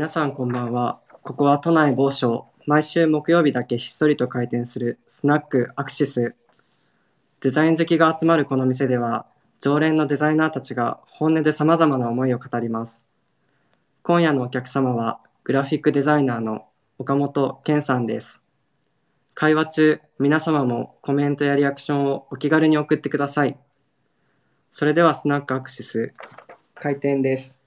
皆さんこんばんは。ここは都内某所、毎週木曜日だけひっそりと開店するスナックアクシス。デザイン好きが集まるこの店では、常連のデザイナーたちが本音で様々な思いを語ります。今夜のお客様は、グラフィックデザイナーの岡本健さんです。会話中、皆様もコメントやリアクションをお気軽に送ってください。それではスナックアクシス、開店です。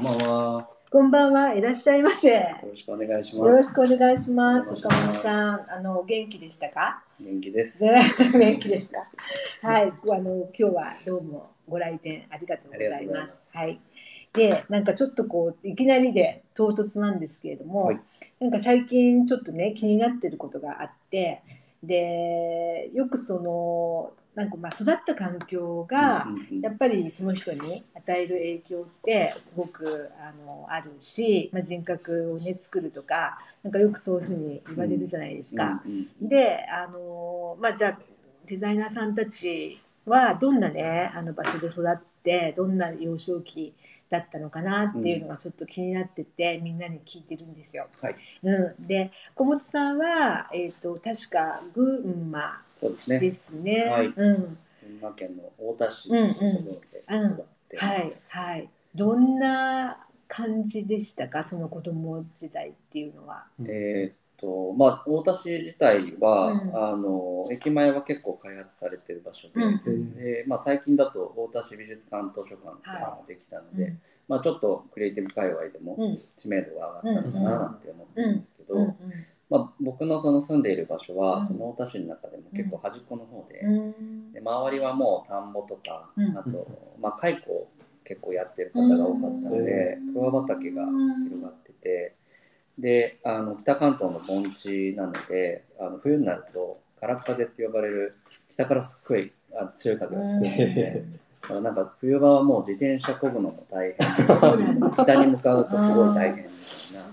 んばんは。こんばんは、いらっしゃいませ。よよろしくお願いします。ろしくお願いします。よろしく岡お願いします本さん、あのお元気でしたか？元気です。ね 元気ですか？はい、あの今日はどうもご来店ありがとうございありがとうございま。ますすはい。で、なんかちょっとこういきなりで唐突なんですけれども、はいなんか最近ちょっとね気になってることがあって、で、よくそのなんかまあ育った環境が、やっぱりその人に与える影響ってすごくあのあるし、まあ、人格をね作るとかなんかよくそういうふうに言われるじゃないですか。であの、まあ、じゃあデザイナーさんたちはどんなねあの場所で育ってどんな幼少期だったのかなっていうのがちょっと気になってて、みんなに聞いてるんですよ。はい。うん、で小本さんは、えー、と確か群馬そうですね。ですね。はいうん群馬県の太田市のところで育ってまはいす。はい。どんな感じでしたか、その子供時代っていうのは。えーっとまあ太田市自体は、うん。あの駅前は結構開発されてる場所で。うん。でまあ、最近だと太田市美術館図書館っていうのができたので、うん。まあ、ちょっとクリエイティブ界隈でもうん。知名度が上がったのかななんて思ってるんですけど、うんまあ、僕のその住んでいる場所は、うん。その太田市の中でも結構端っこの方で,、うん。で周りはもう田んぼとか、うん。あと、まあ、蚕を結構やってる方が多かったので、うん。桑畑が広がっててであの北関東の盆地なのであの冬になると空っ風って呼ばれる北からすっごいあ強い風が吹くんですね。なんか冬場はもう自転車こぐのも大変でそうなんだ。北に向かうとすごい大変みたいな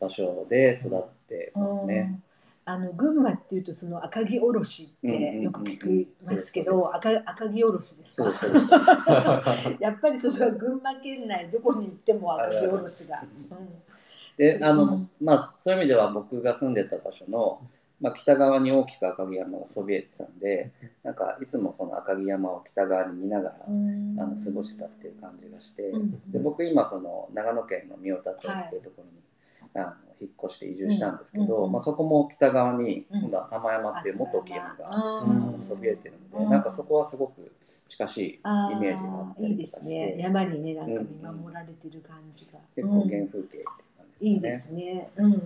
場所で育ってますね。あの群馬っていうとその赤城おろしってよく聞きますけうんうんうんど赤赤城おろしですか？やっぱりそれは群馬県内どこに行っても赤城おろしが、であの、うんまあそういう意味では僕が住んでた場所の、まあ、北側に大きく赤城山がそびえてたんでなんかいつもその赤城山を北側に見ながら、うん。あの過ごしてたっていう感じがして、うんで僕今その長野県の三代田町っていうところに、あの引っ越して移住したんですけど、うんまあ、そこも北側にうん。今度は浅間山っていうもっと大きい山。が、そびえてるんで、うんなんかそこはすごく近しいイあメージがあったいいでりとかしてすね。山にねなんか見守られてる感じが、結構原風景っていいいですすね。ねうんう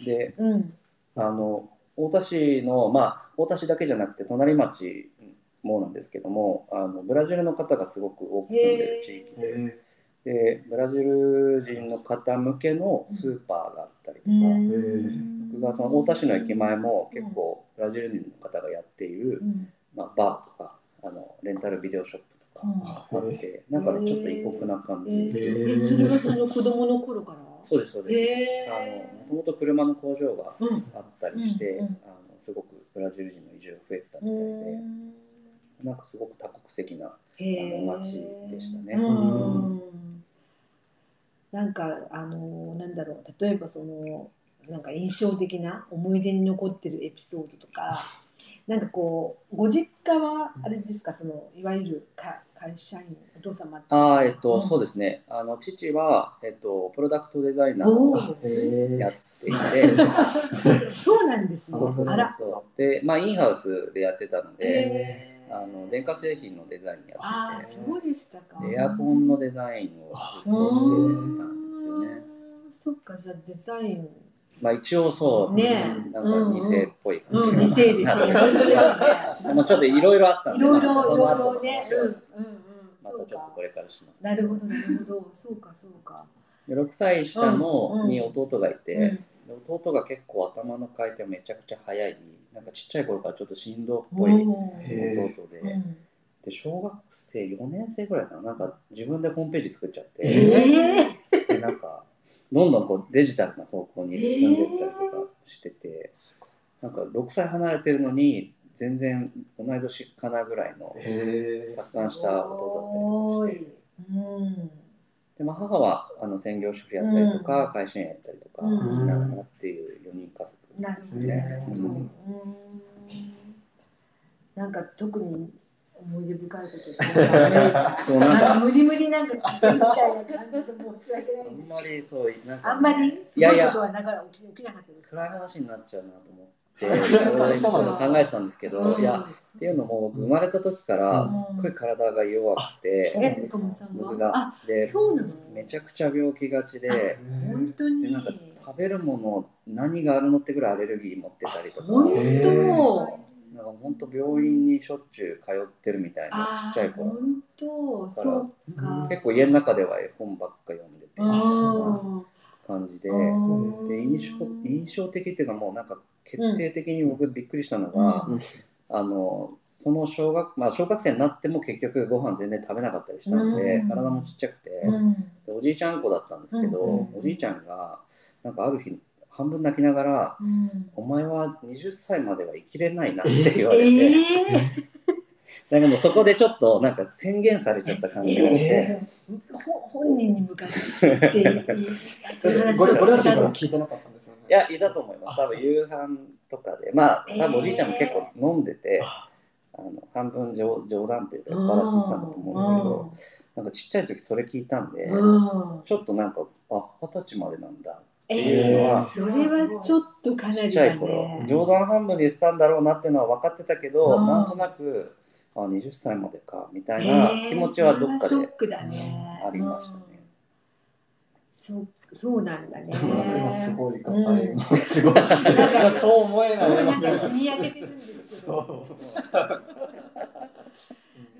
ん。でうん。あの太田市のまあ太田市だけじゃなくて隣町もなんですけどもあのブラジルの方がすごく多く住んでる地域で。でブラジル人の方向けのスーパーがあったりとか、うん。僕がその太田市の駅前も結構ブラジル人の方がやっている、うん。まあ、バーとかあのレンタルビデオショップとかあって、なんかちょっと異国な感えじ、ー。えそれはその子供の頃から？そうですそうです、もともと車の工場がうん。あったりして、うんうんあのすごくブラジル人の移住が増えてたみうたいで、ん。なんかすごく多国籍なあの街でしたね。うん。なんかあのなんだろう。例えばそのなんか印象的な思い出に残ってるエピソードとかなんかこうご実家はあれですか？そのいわゆるか会社員お父様あーえっと、そうでですね。あの父は、えっと、プロダクトデザイナーをやっていて。そうなんですね。そうそうそうあら。でまあインハウスでやってたので、あの電化製品のデザインやってて。そうでしたか。でエアコンのデザインをずっとしてたんですよね。そっかじゃあデザインまあ一応そう、ねえなんか二世っぽい感じうん、二世ですね。それちょっといろいろあったんで、いろいろ、いろいろね。うん、うん、うん。またちょっとこ。れからします。なるほど、なるほど。そうか、そうか。で6歳下のうんうんに弟がいて、うんで弟が結構頭の回転めちゃくちゃ速いなんかちっちゃい頃からちょっと振動っぽいお弟で、うんで小学生4年生ぐらいかななんか自分でホームページ作っちゃって、ええ。でなんかどんどんこうデジタルな方向に進んでったりとかしてて、なんか6歳離れてるのに全然同い年かなぐらいのへ達観した弟だったりとかして。でまあ、母はあの専業主婦やったりとか、うん。会社員やったりとかうん。しながらっていう4人家族。なるほど。ねね。うん。うん。なんか特に思い出深いことそうなんか無理無理なんか聞いてみたいな感じで申し訳ないんですあんまりそうなんかあんまりすいやいやごいことはなか起き起きなかったです暗い話になっちゃうなと思ってそうそうなん考えてたんですけど、うん。いやっていうのも僕生まれた時からうん。すっごい体が弱くて、え、岡本さん僕がでそうなの？めちゃくちゃ病気がちで本当に。でなんか食べるもの何があるのってぐらいアレルギー持ってたりとか。本へ当なんか本当病院にしょっちゅう通ってるみたいなちあっちゃい頃。本当？そうか。結構家の中では絵本ばっか読んでて感じで。うんで印象印象的っていうかもうなんか決定的に僕びっくりしたのが、うん。あのその小学、まあ、小学生になっても結局ご飯全然食べなかったりしたので、うん。体もちっちゃくて、うん。でおじいちゃん子だったんですけど、うん。おじいちゃんがなんかある日半分泣きながらうん「お前は20歳までは生きれないな」って言われて、ええ なんかもうそこでちょっとなんか宣言されちゃった感じがして、えー。ほ本人に向かって言っていい。そういう話をごご両親したんですは聞いてなかったんですよね。いやいたと思います。多分夕飯とかで。まあ多分おじいちゃんも結構飲んでて、あ。の半分冗冗談っていうか笑ってたんだと思うんですけど、なんかちっちゃい時それ聞いたんで、うん。ちょっとなんかあ二十歳までなんだえいうのはー、それはちょっとかなちっりだちゃい頃ね。冗談半分にしたんだろうなっていうのは分かってたけど、うんなんとなくあ20歳までかみたいな気持ちはどっかでえーそれはショックだね。ありましたね。うんそうそうなんだね。今すごい、うんすごい。なんか そう思えない。そうなんか日に焼けてるんですけど。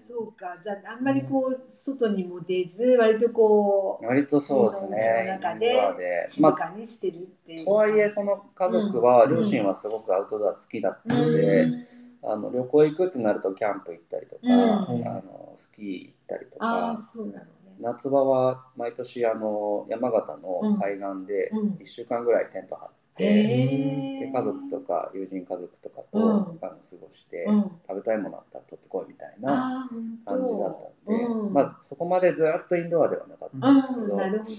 そうか、じゃああんまりこう外にも出ず、割とこう割とそうですねの中でまかにしてるっていう。あとはいえその家族は、うん。両親はすごくアウトドア好きだったうん。ので、あの旅行行くってなるとキャンプ行ったりとか、うん。あのスキー行ったりとああ、かそうなのね。夏場は毎年あの山形の海岸でうん。1週間ぐらいテント張って。で家族とか友人家族とかと、うん。あの過ごして、うん。食べたいものあったら取ってこいみたいな感じだったんで、うん。まあ、そこまでずっとインドアではなかったんですけうん、ど、なるほどなるほど。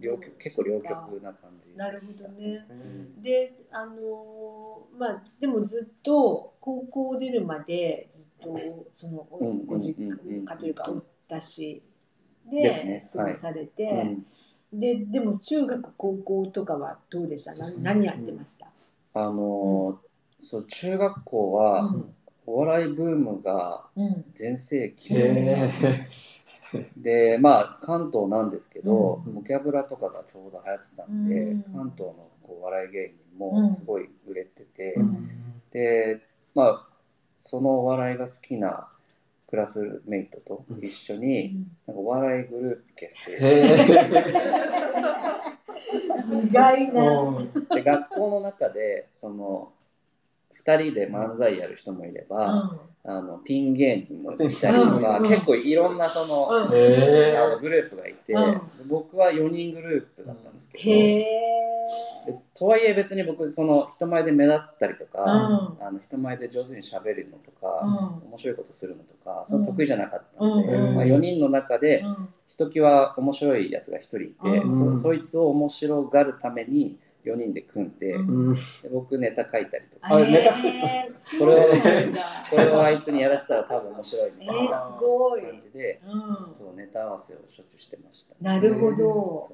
両極結構両極な感じなるほどね。うん。で、あのーまあでもずっと高校出るまでずっとそのご実家というかおったしで過ごされて、うんででも中学高校とかはどうでした？な何やってました？あのーそう中学校はうん。お笑いブームがうん。全盛期。へでまあ関東なんですけど、うん。ボキャブラとかがちょうど流行ってたんで、うん。関東のこう笑い芸人うん。もすごい売れてて、うん。でまあそのお笑いが好きなクラスメイトと一緒に、なんかお笑いグループ結成え。意外な。で学校の中でその2人で漫才やる人もいれば、あのピン芸人もいたりとか、うん。結構いろんなその,、うん。へあのグループがいて、うん。で僕は4人グループだったんですけど、とはいえ別に僕その人前で目立ったりとか、うん。あの人前で上手にしゃべるのとか、うん。面白いことするのとかその得意じゃなかったんで、うん。まあ、4人の中でうん。ひときわ面白いやつが1人いて、うん。そそいつを面白がるために4人で組んで,、うん。で僕ネタ書いたりとか、あネタ。へーこれをこれをあいつにやらせたら多分面白いみたいな。えーすごい。感じで、うん。そうネタ合わせをしょっちゅうしてました。なるほど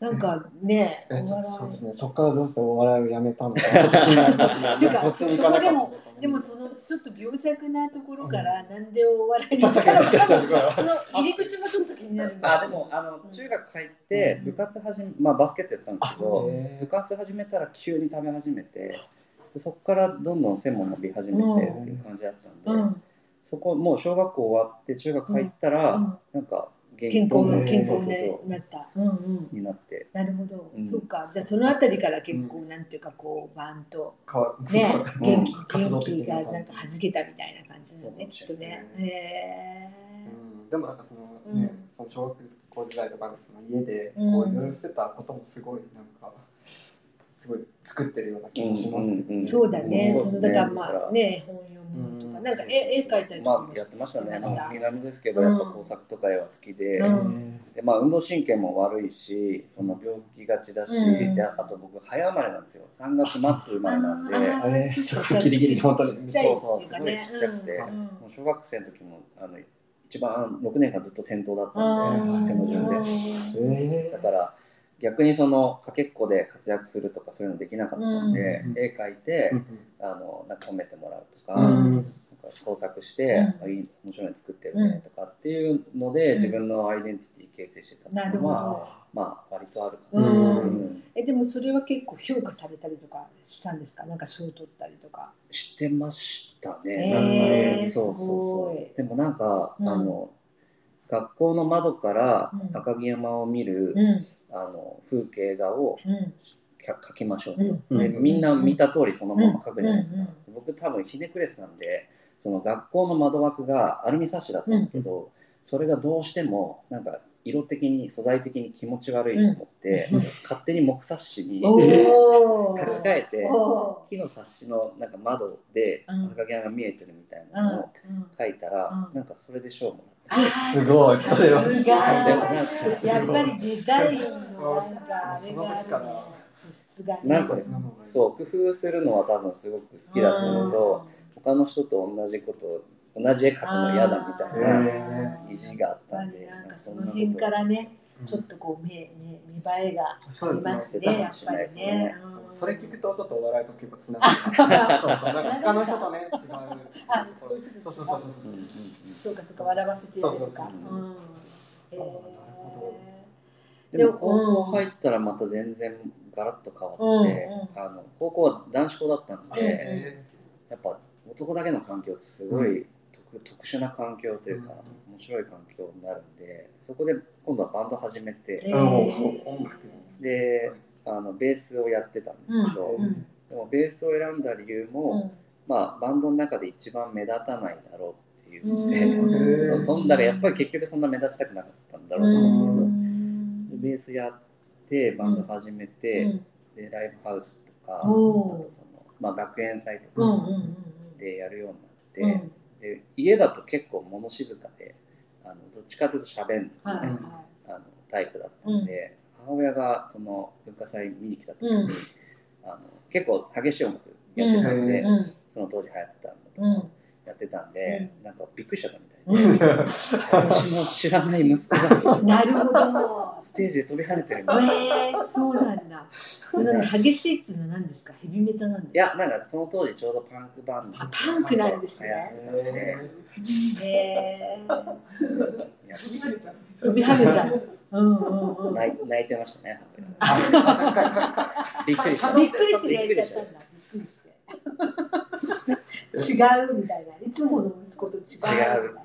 なんかねおえ笑い。そうですね。そこからどうしてお笑いをやめたのか。うかそっちに行かなかったのか。でもそのちょっと描写なところからなんでお笑いに行ったのか。その入り口もちょっと気になるんですあでもあの中学入って部活始め、まあ、バスケットやったんですけど、部活始めたら急に食べ始めてでそこからどんどん背も伸び始めてっていう感じだったんで、うん。そこもう小学校終わって中学入ったら、うん。なんか元健康の健康になった。うんうん。になって。なるほど、うん。そうか。じゃあそのあたりから結構なんていうかこうバンとねうん元気活動元気がなんか弾けたみたいな感じだねきっとね。えうん。でもなんかそのうん。ね、その小学校時代とかのその家でうん。こういろいろしてたこともすごいなんかすごい作ってるような気がしますそうだね、うん。そのだからまあね本読むなんか絵絵描いたりとまあやってましたね。しまあ、月並みですけど、やっぱ工作とか絵は好きで、うん。でまあ運動神経も悪いし、その病気がちだし、うん。であと僕早生まれなんですよ。3月末生まれなんで、えーギリギリ本当に。そうそうすごいちっちゃくて。うん。もう小学生の時もあの一番6年間ずっと先頭だったあんで、ー。背の順で。えだから逆にそのかけっこで活躍するとかそういうのできなかったんで、うん。絵描いて、ーあのなんか褒めてもらうとか、か工作して、うん。あいい面白いの作ってるねとかっていうので、自分のアイデンティティ形成してたってないうのは、ど。まあ割とあるかうな。ん。えでもそれは結構評価されたりとかしたんですか？なんか賞取ったりとか。してましたね。へーなんかね。そうそうそ。い。うでもなんか、うん。あの学校の窓からうん。赤城山を見る、うん。あの風景画をうん。か描きましょうと、うん。でみんな見た通りそのまま描くじゃないですか、うんうん僕多分ひねくれスなんでその学校の窓枠がアルミサッシだったんですけど、それがどうしてもなんか色的に素材的に気持ち悪いと思って、うん。勝手に木サッシに。書き換えてお木のサッシのなんか窓でうん。赤毛が見えてるみたいーなのをうん。うん。書いたら、うん。なんかそれで賞もあらっーすごい。それはやっぱりデザインのなんかあれがある。ね素質がね。なんかたそう工夫するのは多分すごく好きだったのと、他の人と同じこと同じ絵描くの嫌だみたいなへ意地があっやたんでなんかその辺からねちょっとこう目目見栄えがありますねやっぱりね。うんそれ聞くとちょっとお笑いと結構つながる。そうそうなん。か他の人とね違う。そうそうそうそう。そうかそうか笑わせてやるとか。でも高校入ったらまた全然ガラッと変わって、うんあの高校は男子校だったんで、やっぱ男だけの環境ってすごい特,、特殊な環境というか、面白い環境になるんでそこで今度はバンド始めて、えー。であのベースをやってたんですけど、うん。でもベースを選んだ理由も、まあ、バンドの中で一番目立たないだろうっていうので、うん。そんだからやっぱり結局そんな目立ちたくなかったんだろうと思うんですけど、でベースやってバンド始めて、うん。でライブハウスとかあとその、まあ、学園祭とか。うんうんうんでやるよううんになって、で家だと結構物静かであのどっちかというと喋る、はいはい。あのタイプだったんで、母親がその文化祭見に来た時に、うん。あの結構激しい音楽やってたんで、うん。その当時流行ってたのとか、うんやってたんで、なんかびっくりしちゃったみたいうんで、私の知らない息子がなるほど。ステージで飛び跳ねてるみたいな。いえー、そうなんだ。なん激しいっつうのは何ですか？ヘビメタなんですか？や、なんかその当時ちょうどパンクバンドあパンクなんですね流行ってたんでへーいや飛び跳ねちゃう。うんうんうん。泣いてましたね。あ びっくりした。びっくりして泣いちゃったんだ。びっくりして。違うみたいな。いつもの息子と違うみたいな。違う。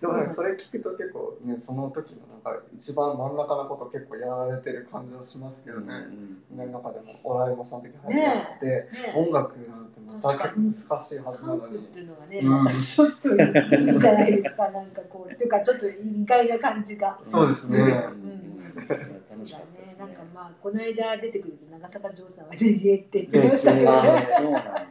でもねそれ聞くと結構ねその時のなんか一番真ん中のこと結構やられてる感じはしますけどね。ね中でもお笑いもその時入って、ね音楽なんてまた結構難しいはずなのにパンクっ。ていうのがね、うん ちょっといいじゃないですか。なんかこう、っていうかちょっと意外な感じが。そうですねうんそうだ楽しかったですね。なんねか。まあこの間出てくる長坂城さんはレゲエって言ってましたけどあね。そうなんだ。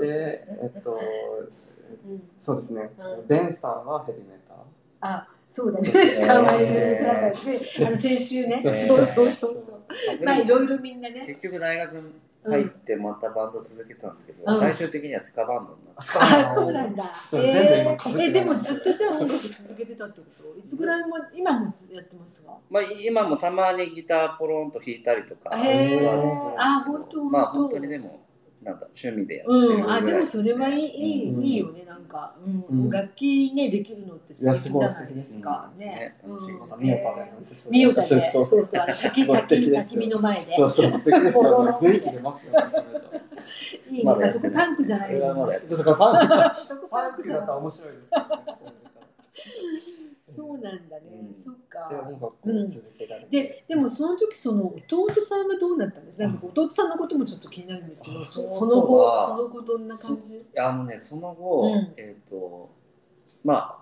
で、えっと、うんそうですねう。んベンさんはヘビメタ。あ、そうだね。そうですね三割でなんかで、あの先週ね。そうそうそうそう。まあいろいろみんなね。結局大学入ってまたバンド続けてたんですけど、うん最終的にはスカバンドになって。あ、そうなんだ。えーえでもずっとじゃあ音楽続けてたってこと？いつぐらいも今もやってますか？まあ今もたまにギターポロンと弾いたりとかはするんですけどへーあ本当まあ本当にでもなんだ趣味でやってるぐらい。うん、あでもそれはいいいい,、うん。いいよね。なんか、うん。うん。楽器ねできるのって素敵じゃないですいやすかごいね。素敵うん。ですミオパで。なんてそうミオタでそう。そうそう。あの焚きすごい素敵です焚き焚き火の前で。そうそう。素敵ですよね。雰囲気出ますよね。いいね、あそこパンクじゃないそれはまだやってだからパンク。だったら面白いです そうなんだね、うん。そっでか音楽を続けられて。ででもその時その弟さんはどうなったんです？か、なんか弟さんのこともちょっと気になるんですけど、そその後は。その後どんな感じ？あのねその後、うん。えっ、とまあ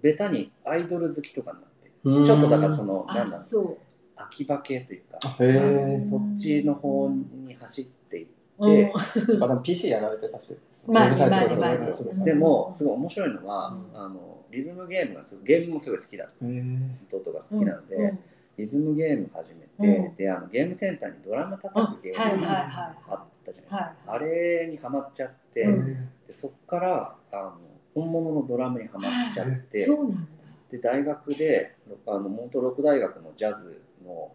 ベタにアイドル好きとかになってうん。ちょっとだからそのあなんだろうそう。秋葉系というかそっちの方に走っていっうん。あでも PC やられてたし。まあでもすごい面白いのは、うん。あのリズムゲームがすごいゲームもすごい好きだ弟が好きなので、うんリズムゲーム始めて、うん。であのゲームセンターにドラムうん叩くゲームがあったじゃないですか、はいあれにハマっちゃって、うん。でそっからあの本物のドラムにはまっちゃって、で大学であのモントロック大学のジャズの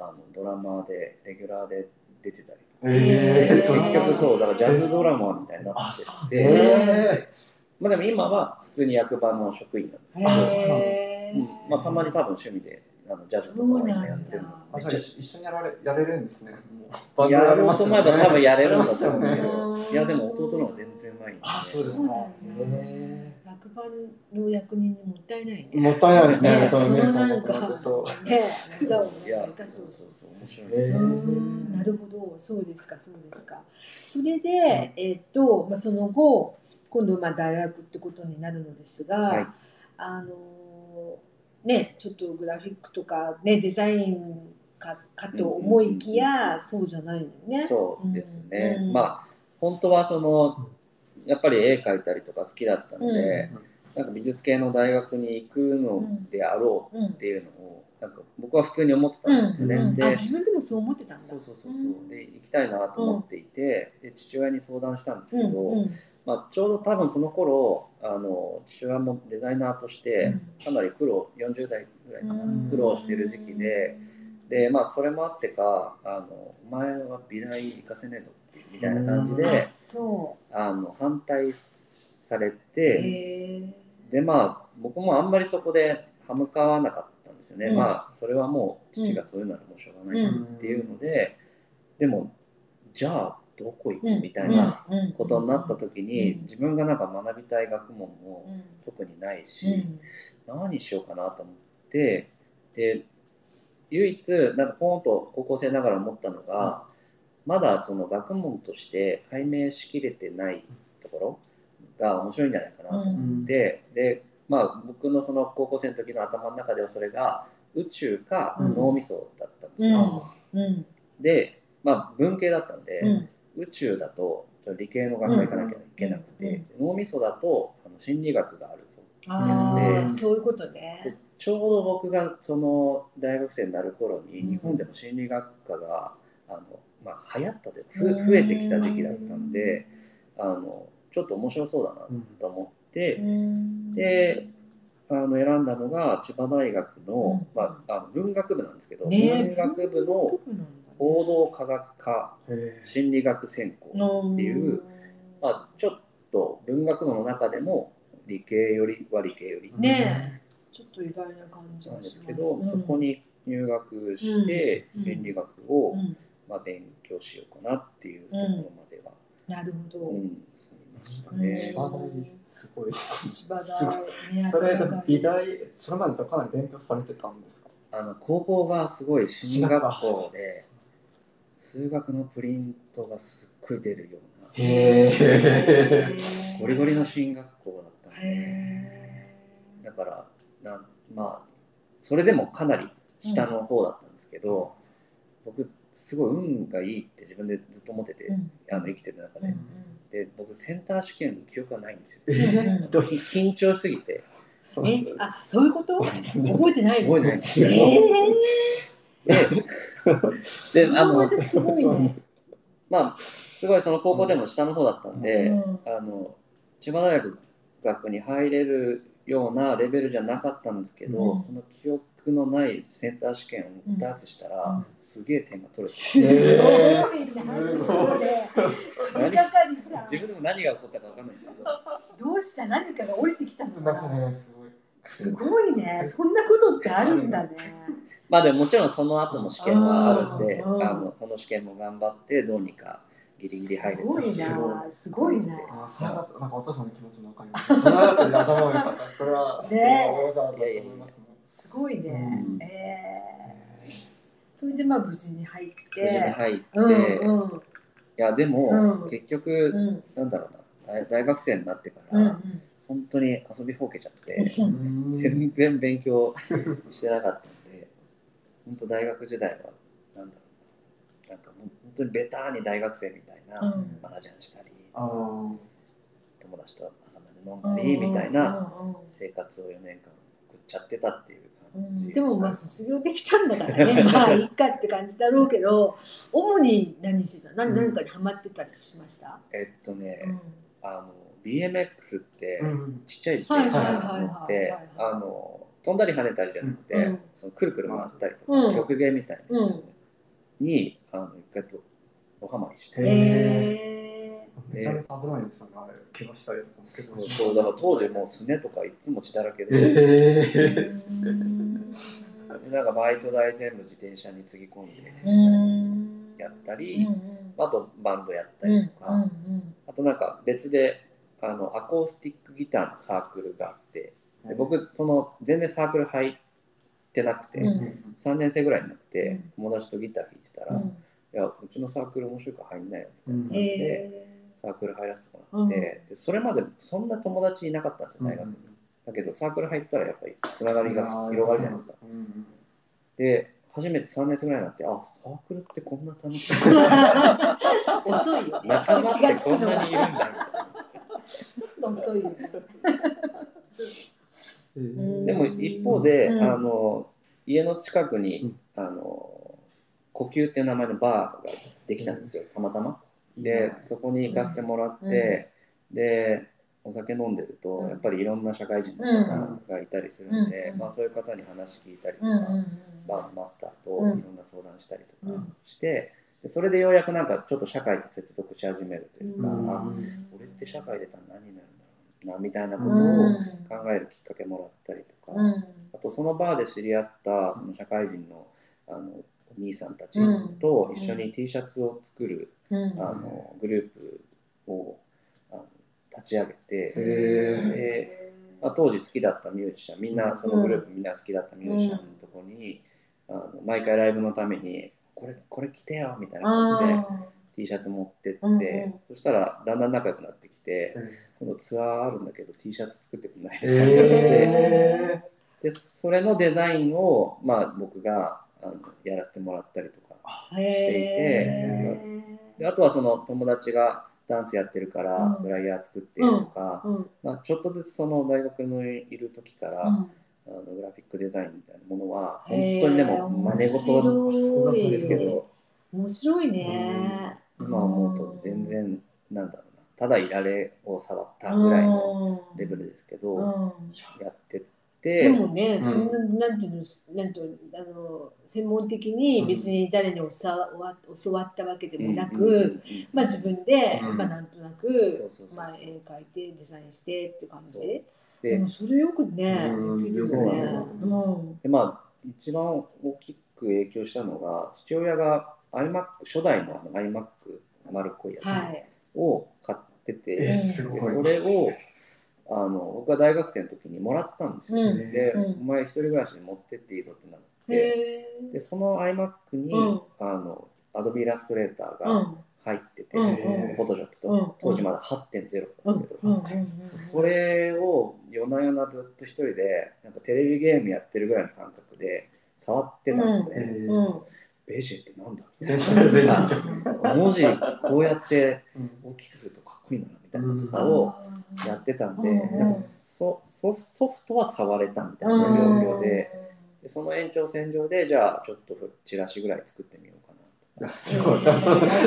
あのドラマーでレギュラーで出てたりへー。結局そうだからジャズドラマーみたいになってて、へまあ、でも今は普通に役場の職員なんですけど、うん。まあ、たまに多分趣味であのジャズとかは今やってるのあめっちゃじゃあ一緒にやられやれるんですね。もうやろうと思えば多分やれるんだと思うんですけど、うんいやでも弟の方が全然うまいんで、あそうですそうだよへね役場の役人にもったいないね。もったいないですね。ねそのね、そのそのなんかそう。ね。そう。そうそうなるほど、そうですか、そうですか。それで、えっと、まあ、その後、今度、まあ、大学ってことになるのですが、はい。あのーね、ちょっとグラフィックとか、ね、デザインかかと思いきや、そうじゃないのよね。そうですね、うんまあ本当はそのやっぱり絵描いたりとか好きだったので、なんか美術系の大学に行くのであろうんうっていうのをなんか僕は普通に思ってたんですよね、うんであ自分でもそう思ってたんだ。そうそうそうそう。で行きたいなと思っていて、で父親に相談したんですけど、うんうんまあ、ちょうど多分その頃あの父親もデザイナーとしてかなり苦労40代ぐらいかな、うん。苦労してる時期ででまあそれもあってかあのお前は美大行かせねえぞみたいな感じあでそあの反対されう。てへでまあ僕もあんまりそこで歯向かわなかったんですよね、うん。まあそれはもう父がそういうならもうしょうがないなっていうので、でもじゃあどこ行く？ーみたいなうん。ことになった時に、うん。自分がなんか学びたい学問もうん。特にないし、うん。何しようかなと思ってで唯一なんかポーンと高校生ながら思ったのが、まだその学問として解明しきれてないところが面白いんじゃないかなと思って、でまあ僕のその高校生の時の頭の中ではそれが宇宙かうん脳みそだったんですよ。うん。でまあ文系だったんで、うん宇宙だと理系の学科行かなきゃいけなくて、脳みそだとあの心理学があるそうああ、でそういうことでね。ちょうど僕がその大学生になる頃にうん日本でも心理学科があの、まあ、流行ったというか増えてきた時期だったんであのちょっと面白そうだなと思って、であの選んだのが千葉大学の,、うん。まあ、あの文学部なんですけど、ね文学部の報道科学科へ心理学専攻っていう、まあ、ちょっと文学部の中でも理系よりは理系よりねえ、ちょっと意外な感じなんですすけど、そこに入学してうん。心理学を、うん。まあ、勉強しようかなっていうところまでは、なるほど。うん進みましたうん。ねす。ごい。それ美大それまでかなり勉強されてたんですか？あの高校がすごい進学校で数学のプリントがすっごい出るような。へゴリゴリの進学校だったんで。へだからなまあそれでもかなり下の方だったんですけど、僕すごい運がいいって自分でずっと思ってて、ーうん。あの生きてる中で、うんで僕センター試験の記憶がないんですよ、えうんどうき 緊張しすぎて。え、あ、そういうこと？覚えてないの？覚えてないんですよ、え でであー、のすごいね。まあすごいその高校でも下の方だったんで、うん。あの千葉大学に入れるようなレベルじゃなかったんですけど、うん。その記憶のないセンター試験を出すしたら、うん。すげえ点が取れて、自分でも何が起こったか分かんないですけど。どうした？何かが降りてきたのかな？んかな。ねすごい。すごいね。そんなことってあるんだね。まあでももちろんその後も試験はあるんで、うんあのその試験も頑張ってどうにかギリギリ入れたすごいな。すごいな。あそなんかお父さんの気持ちもわかります。それだと頭が良かった。それはね。すごいね。うん。えー。それでまあ無事に入っ無事にて。入って、うんいうん。やでも、うん。結局、うん。なんだろうな。大大学生になってから、うん本当に遊びほうけちゃって、うん。全然勉強してなかった本当大学時代はなんだろうな。んかもう本当にベタに大学生みたいなうん。麻雀したり、あー。友達と朝まで飲んだりみたいな生活を4年間送っちゃってたっていうう感じ、ん。でもまあ卒業できたんだからね。まあいいかって感じだろうけど主に何してた？何何かにハマってたりしました、えっとね、うん。あの BMX ってうん。ちっちゃい自転車はいはいはいはい乗ってはいはい。あの飛んだり跳ねたりじゃなくて、うん。そのくるくる回ったりとか、うん。曲芸みたいなやつに、あの一回とドハマりして、めちゃめちゃ危ないですよね、あれ。怪我したりとかそうし。そうだから当時もうすねとかいつも血だらけで、なんかバイト代全部自転車につぎ込んでうん。やったうんり、あとバンドやったうんりとか、うん。あとなんか別であのアコースティックギターのサークルがあってで僕その全然サークル入ってなくて、うん。3年生ぐらいになってうん。友達とギター弾いてたら、いうん。やうちのサークル面白いから入んないよみたいな、へサークル入らせてもらって、でそれまでそんな友達いなかったんですよ大学に、だけどサークル入ったらやっぱりつながりが広がるじゃないですか。うんで初めて3年生ぐらいになってあサークルってこんな楽しいー 遅いよね。仲間ってこんなにいるんだ。みたいなちょっと遅いよ でも一方で、うん。あの家の近くに、うん。あの呼吸っていう名前のバーができたんですよ。たまたま。でそこに行かせてもらって、でお酒飲んでると、うん。やっぱりいろんな社会人の方がいたりするんで、うん。まあ、そういう方に話聞いたりとか、バーのマスターというん。ろんな相談したりとかうんして、でそれでようやくなんかちょっと社会と接続し始めるというか、うん。あ俺って社会出たら何になるんだろうなみたいなこうとをん考えるきっかけもらったりとか、うん。あとそのバーで知り合ったその社会人のあのお兄さんたちうん。と一緒に T シャツを作る、うん。あのグループをあの立ち上げて、へでまあ、当時好きだったミュージシャンみんなそのグループみんな好きだったミュージシャンのとこに、あの毎回ライブのためにこれこれ着てよみたいなあ感じでー T シャツ持ってって、うんうん。そしたらだんだん仲良くなってきて、え今度ツアーあるんだけど T シャツ作ってくんないみたいにな。って、えでそれのデザインを、まあ、僕があのやらせてもらったりとかへであとはその友達がダンスやってるからうん。フライヤー作ってとか、ーうん。まあ、ちょっとずつその大学のいる時から、うん。あのグラフィックデザインみたいなものは本当にでも真似事ですけど。面白い。ね今思うと全然なんだろうな。ただいられを触ったぐらいのレベルですけど、うん。やってでてもね、うん。そんな、なんていうの、なんと、あの、専門的に別に誰に教わ教わったわけでもなく、まあ自分で、うん。まあなんとなく、まあ絵描いてデザインしてって感じ。ででもそれよくね、うんできるよね。でまあ一番大きく影響したのが父親が iMac 初代のあの iMac 丸っこいやはい。つを買ってて、えすごい。でそれをあの僕が大学生の時にもらったんですよ、うん。で、うん。お前一人暮らしに持ってっていいぞってなって。へでその iMac に、うん。あの Adobe イラストレーターうがん。入ってて、フォトショップと、うん。当時まだ8.0ですけうん。ど、うん。うん。それを夜な夜なずっと一人でなんかテレビゲームやってるぐらいの感覚で触ってたんですね、えうん。ベジってなんだみたいな。文字こうやってうん。大きくするとかっこいいんだなみたいなのとかをやってたんで、うん。そそソフトは触れたみたいな状況で,、でその延長線上でじゃあちょっとチラシぐらい作ってみようかいやすごい。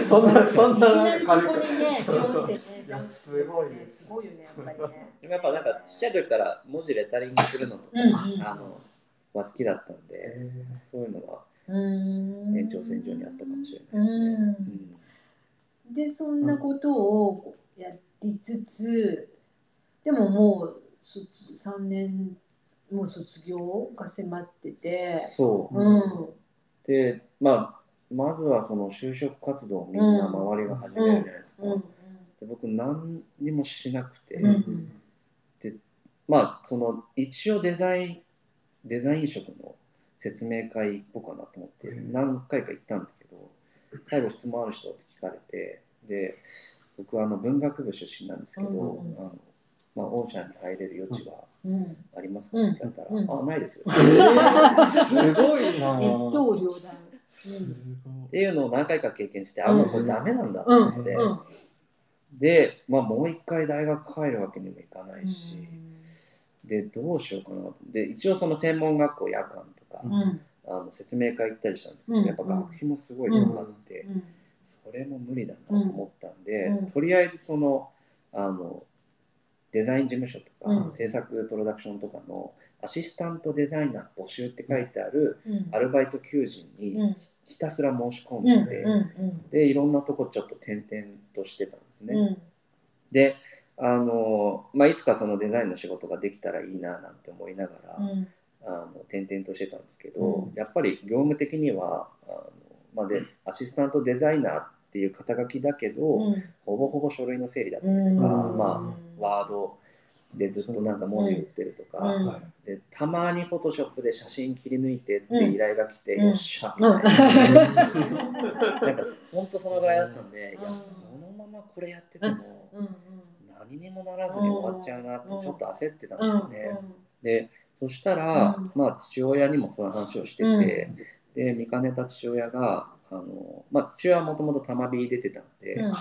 そんなそんなね、そうそうポンって。ね、いやすごいですすごいよね、やっぱりね。なでもやっぱなんかちっちゃい時から文字レタリングするのとか、うん。うんあのは好きだったんで、えそういうのはうん延長線上にあったかもしれないですね。うん。うんでそんなことをやりつつ、でももう卒3年もう卒業が迫ってて、そう、うん。で、まあ、まずはその就職活動をみんな周りが始めるじゃないですか。うん。で僕何にもしなくて、うん。まあその一応デザインデザイン職の説明会行こうかなと思ってうん何回か行ったんですけど最後質問ある人って聞かれてで僕はあの文学部出身なんですけど、うんうんうん。あのまあ、御社に入れる余地はうん。ありますか？って聞かれたら、うん。うんあないです。ーすごいな一刀両断。っていうのを何回か経験して、あもうこれダメなんだとうん。思って、うん。で、まあ、もう一回大学帰るわけにもいかないし、でどうしようかなと。で一応その専門学校夜間とか、うん。あの説明会行ったりしたんですけど、うん。やっぱ学費もすごい高かって、うん。それも無理だなと思ったんで、うん。とりあえずそのあのデザイン事務所とか、うん。制作プロダクションとかのアシスタントデザイナー募集って書いてあるうん。アルバイト求人にうん。ひたすら申し込うんんで、うん。でいろんなとこちょっと転々としてたんですね。うん。であの、まあ、いつかそのデザインの仕事ができたらいいななんて思いながら、うんあの転々としてたんですけど、うん。やっぱり業務的にはあの、まあ、でアシスタントデザイナーっていう肩書きだけど、うん。ほぼほぼ書類の整理だったりうんとか、うん。まあ、ワードでずっとなんか文字打ってるとか、うんはいでたまにフォトショップで写真切り抜いてって依頼が来て、うん。よっしゃみうん。たいな、なんか本当そのぐらいだったんで、うん。いやこのままこれやっててもうん。何にもならずに終わっちゃうなってちょっと焦ってたんですよね。うん。でそしたら、うん。まあ、父親にもそういう話をしてて、うん。で見かねた父親があの、まあ、父親はもともと玉火出てたんで,、うん。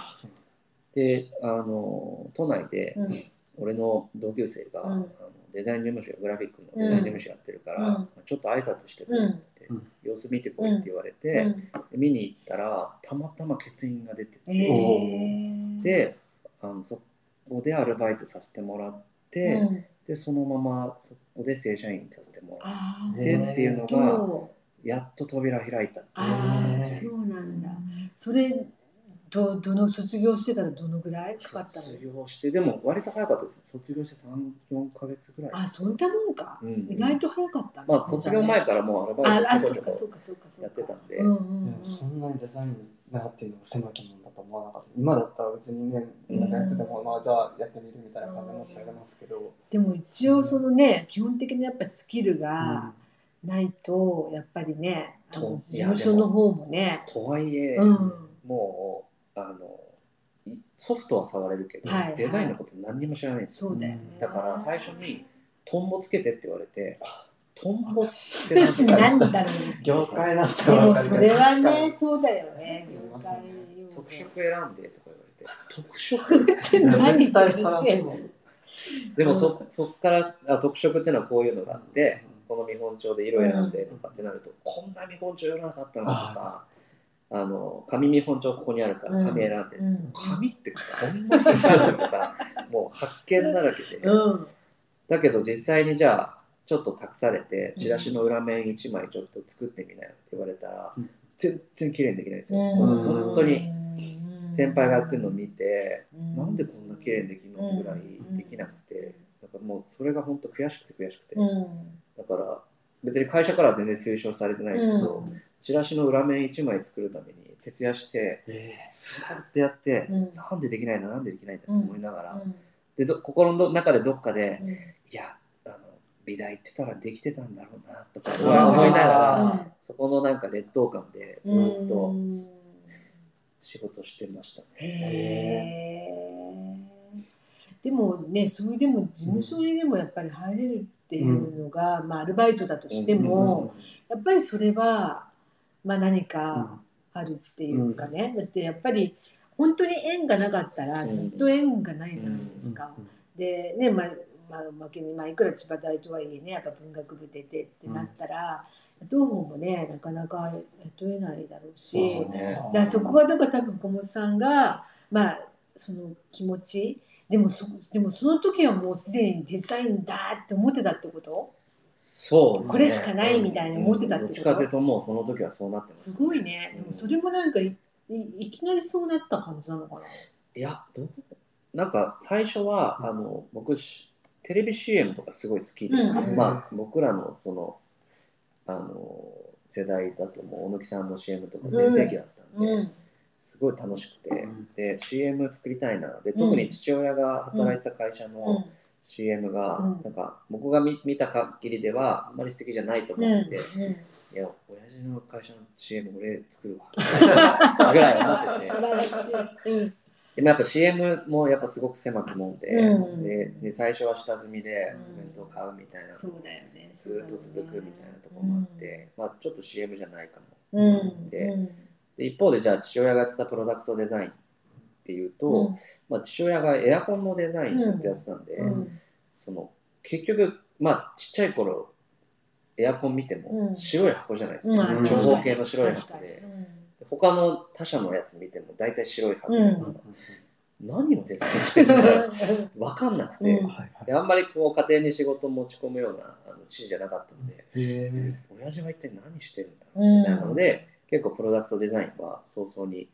であの都内でうん。俺の同級生が、うん。あのデザイン事務所グラフィックのデザイン事務所やってるから、うん。ちょっと挨拶してこいって、うん。様子見てこいって言われて、うん。で見に行ったらたまたま欠員が出てて、えー。であのそこでアルバイトさせてもらって、うんでそのままそこで正社員させてもらっあてっていうのがとやっと扉開いたっていう。あへーーそうなんだ。それどどの卒業してからどのぐらいかかったの？卒業してでも割と早かったですね。卒業して34か月ぐらい。あそんなもんか、うん意外と早かったねまあ卒業前からもうアルバイトああちょこちょこそうかそうかそうかそうか。やってたんで、そんなにデザインなっていうのが狭きもんだと思わなかった。今だったら別にねうんやってても、まあじゃあやってみるみたいな感じで思ってありますけど、でも一応そのね基本的なやっぱスキルうん。がないとやっぱりね、あとの事務所の方もね。とはいえ、うん。もうあのいソフトは触れるけど、はいデザインのこと何にも知らないんですよ、そうだよね。だから最初にトンボつけてって言われてトンボって何ですか何だろう業界だった でもそれはねそうだよね。業界用特語色選んでとか言われて。特色？何絶対さ言ってんのでもそそっからあ特色っていうのはこういうのがあって、この見本帳で色選んでとかってなると、こんな見本帳いらなかったのとかあの紙見本帳ここにあるから紙選んで、うん。紙ってこんなにあるのとか もう発見だらけで、うん。だけど実際にじゃあちょっと託されてチラシの裏面1枚ちょっと作ってみなよって言われたら、うん。全然綺麗にできないんですよ、うん本当に先輩がやってるのを見て、うん。なんでこんな綺麗にできるのってぐらいできなくて、なんかもうそれが本当悔しくて悔しくて、うん。だから別に会社からは全然推奨されてないですけど、チラシの裏面1枚作るために徹夜してえずーっとやって、うん。なんでできないんだなんでできないんだって思いながら、うん。でど心の中でどっかで、うん。いやあの美大行ってたらできてたんだろうなとかうん思いながら、うんそこのなんか劣等感でずっと仕事してましたね。でもねそれでも事務所にでもやっぱり入れるっていうのが、まあアルバイトだとしても、やっぱりそれはまあ何かあるっていうかね、だってやっぱり本当に縁がなかったらずっと縁がないじゃないですか。でねまあまあ、おまけに、まあ、いくら千葉大とはいえねやっぱ文学部出てってなったら、どうもねなかなか雇えないだろうし。ね。だそこはだから多分小本さんがまあその気持ちでもそでもその時はもうすでにデザインだって思ってたってこと？そうですね。これしかないみたいに思ってたってこと？どっちかというともうその時はそうなってます。す。ごいね。でもそれもなんかいいいきなりそうなった感じなのかな？いやどう？なんか最初は、うん。あの僕しテレビ CM とかすごい好きで、うん。うん。まあ僕らのそのあの世代だともう小野木さんの CM とか全盛期だったんで、うん。すごい楽しくて、うん。で CM 作りたいな。でうん。特に父親が働いてた会社の CM が、うん。なんか僕が見見た限りではあんまり素敵じゃないとうん思ってて、いや親父の会社の CM 俺作るわ。ぐらい思ってて。素晴らしい、うん。でもやっぱ CM もやっぱすごく狭くもんで,、うん。でで最初は下積みでうん。お弁当買うみたいな、そうだよね。ずっと続くみたいなところもあって、まあ、ちょっと CM じゃないかもうん。でで一方でじゃあ父親がやってたプロダクトデザインっていうと、うん。まあ、父親がエアコンのデザインずっとやってたんで、うんその結局まあちっちゃい頃エアコン見てもうん。白い箱じゃないですか、うん。長方形の白い箱で。他の他社のやつ見ても大体白い箱うんなんですか、何をデザインしてるのか 分かんなくて、あんまりこう家庭に仕事を持ち込むようなあの父じゃなかったので、へ親父は一体何してるんだろう。みたいなので、うん結構プロダクトデザインは早々に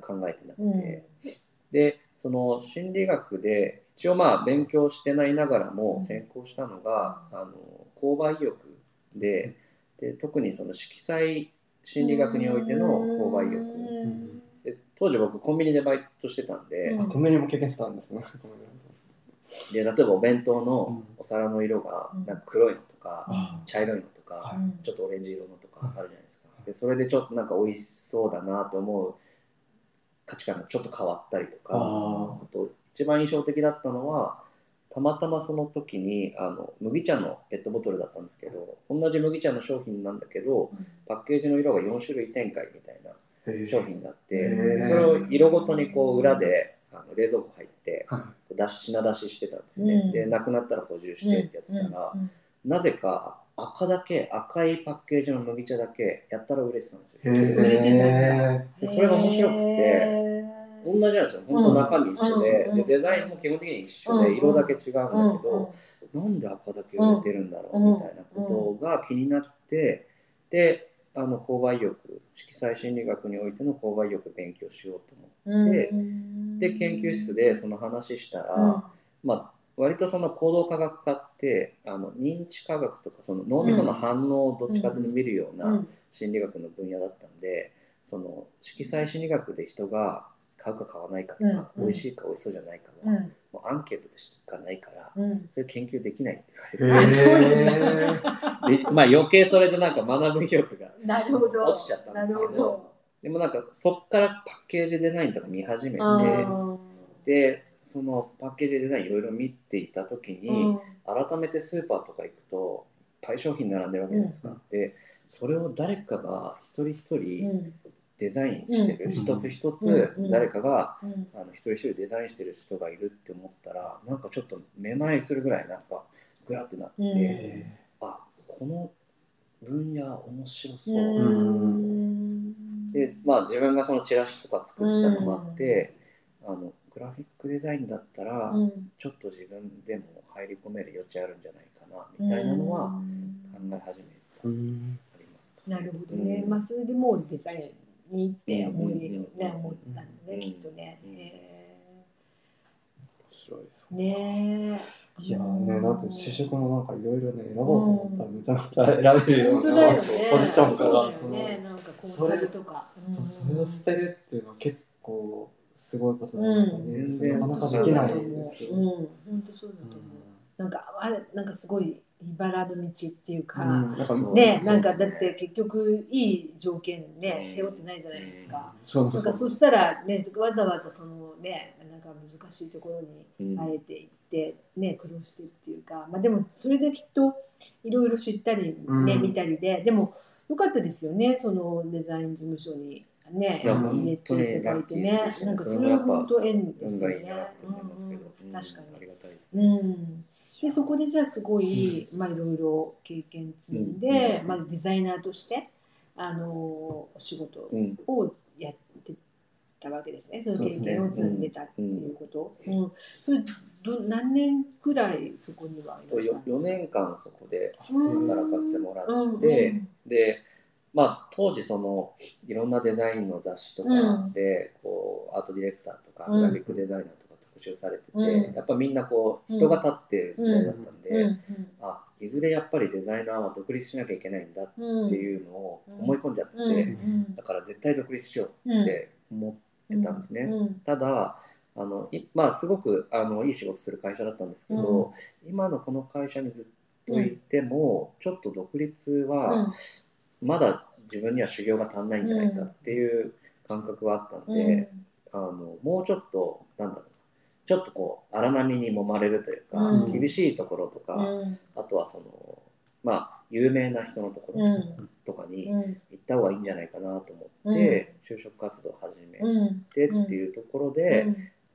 考えてなくて、うん。でその心理学で一応まあ勉強してないながらもうん。専攻したのが、あの購買意欲でで特にその色彩心理学においての購買意欲。うんで当時僕コンビニでバイトしてたんで,、うん。あコンビニも経験したんですね。で例えばお弁当のうん。お皿の色がうん。なんか黒いのとか、あ茶色いのとか、ちょっとオレンジ色のとかあるじゃないですか。でそれでちょっとなんか美味しそうだなと思う価値観がちょっと変わったりとか、あ。あと一番印象的だったのは、たまたまその時にあの麦茶のペットボトルだったんですけど、同じ麦茶の商品なんだけど、パッケージの色が4種類展開みたいなー。商品があって、それを色ごとにこう裏であの冷蔵庫入っては出し品出ししてたんですよね。うん。で、なくなったら補充してってやってたら、なぜか赤だけ赤いパッケージの麦茶だけやったら売れてたんですよ。それが面白くてへ同じなんですよ。本当中身一緒で,、うん。でデザインも基本的に一緒で、うん。色だけ違うんだけーど、なんで赤だけ売れてるんだろうみたいなことが気になって、であの購買意欲色彩心理学においての購買意欲を勉強しようと思って、うん。で研究室でその話したら、うん。まあ割とその行動科学科ってあの認知科学とかその脳みその反応をどっちかというと見るよううなん。心理学の分野だったんで、その色彩心理学で人が買うか買わないかとか、うん美味しいか美味しそうじゃないかは、うん。もうアンケートでしかないから、うん。そういう研究できないってへ言われて、え。でまあ余計それでなんか学ぶ意欲がなるほど。落ちちゃったんですけどでもなんかそっからパッケージデザインとか見始めて、でそのパッケージデザインいろいろ見ていた時に、うん。改めてスーパーとか行くといっぱい商品並んでるわけじゃないですか、うん。でそれを誰かが一人一う人んデザインしてる、うん。一つ一つうん。誰かがうん。あの一人一人デザインしてる人がいるって思ったらなんかちょっとめまいするぐらいなんかグラってなって、うん。あこの分野面白そう、うん。でまあ自分がそのチラシとか作ってたのもあって、あのグラフィックデザインだったら、うん。ちょっと自分でも入り込める余地あるんじゃないかなみたいなのは考え始めた、うん。ありますかなるほどね、うん。まあそれでもうデザインにって思い、うんねうん。思ったんだね、うん。きっとね、うん。へ面白いですーねえいやーね、だって就職もなんかいろいろね、選ぼうと思ったらめちゃめちゃ選べるよ本うなポジションから、そうだそのよね。なんかコンサルとか。そうそれを捨てるっていうのは結構すごいことだなうん。全然なかなかできないですよ。うん。本当そうだと思う、なんかあなんかすごい茨の道っていうか、うんね。なんかだって結局いい条件ねうん。背負ってないじゃないですか、そうなんかそしたらねわざわざそのねなんか難しいところにうん。あえて行ってね苦労してっていうかまあでもそれできっといろいろ知ったりね、うん。見たりででもよかったですよねそのデザイン事務所に。ね入れていただいてね。なんかそれは本当縁ですよね。確かありにがたいですうね、んでそこでじゃあすごい、まあいろいろ経験積んで、うん。まあ、デザイナーとしてあのお仕事うん。をやってたわけですね。その経験を積んでたっていうこと。う、ん。それど何年くらいそこにはいらっしゃるん4ですか？年間そこでうん。働かせてもらうんって、でまあ当時そのいろんなデザインの雑誌とかで、こうアートディレクターとかうん。グラフィックデザイナーとか特集されてて、うん。やっぱみんなこう人が立ってる時代だったんで、うん。あいずれやっぱりデザイナーは独立しなきゃいけないんだっうんていうのを思い込んじゃってだから絶対独立しようって思ってたんですね。うん。ただあのいまあすごくあのいい仕事する会社だったんですけど、今のこの会社にずっといても、ちょっと独立はまだ自分には修行が足んないんじゃないかっていう感覚があったので、あのもうちょっとなんだろうなちょっとこう荒波に揉まれるというか、うん。厳しいところとか、うん。あとはそのまあ有名な人のところうん。とかにうん。行っった方がいいんじゃないかなと思って、就職活動を始めうんてっていうところで、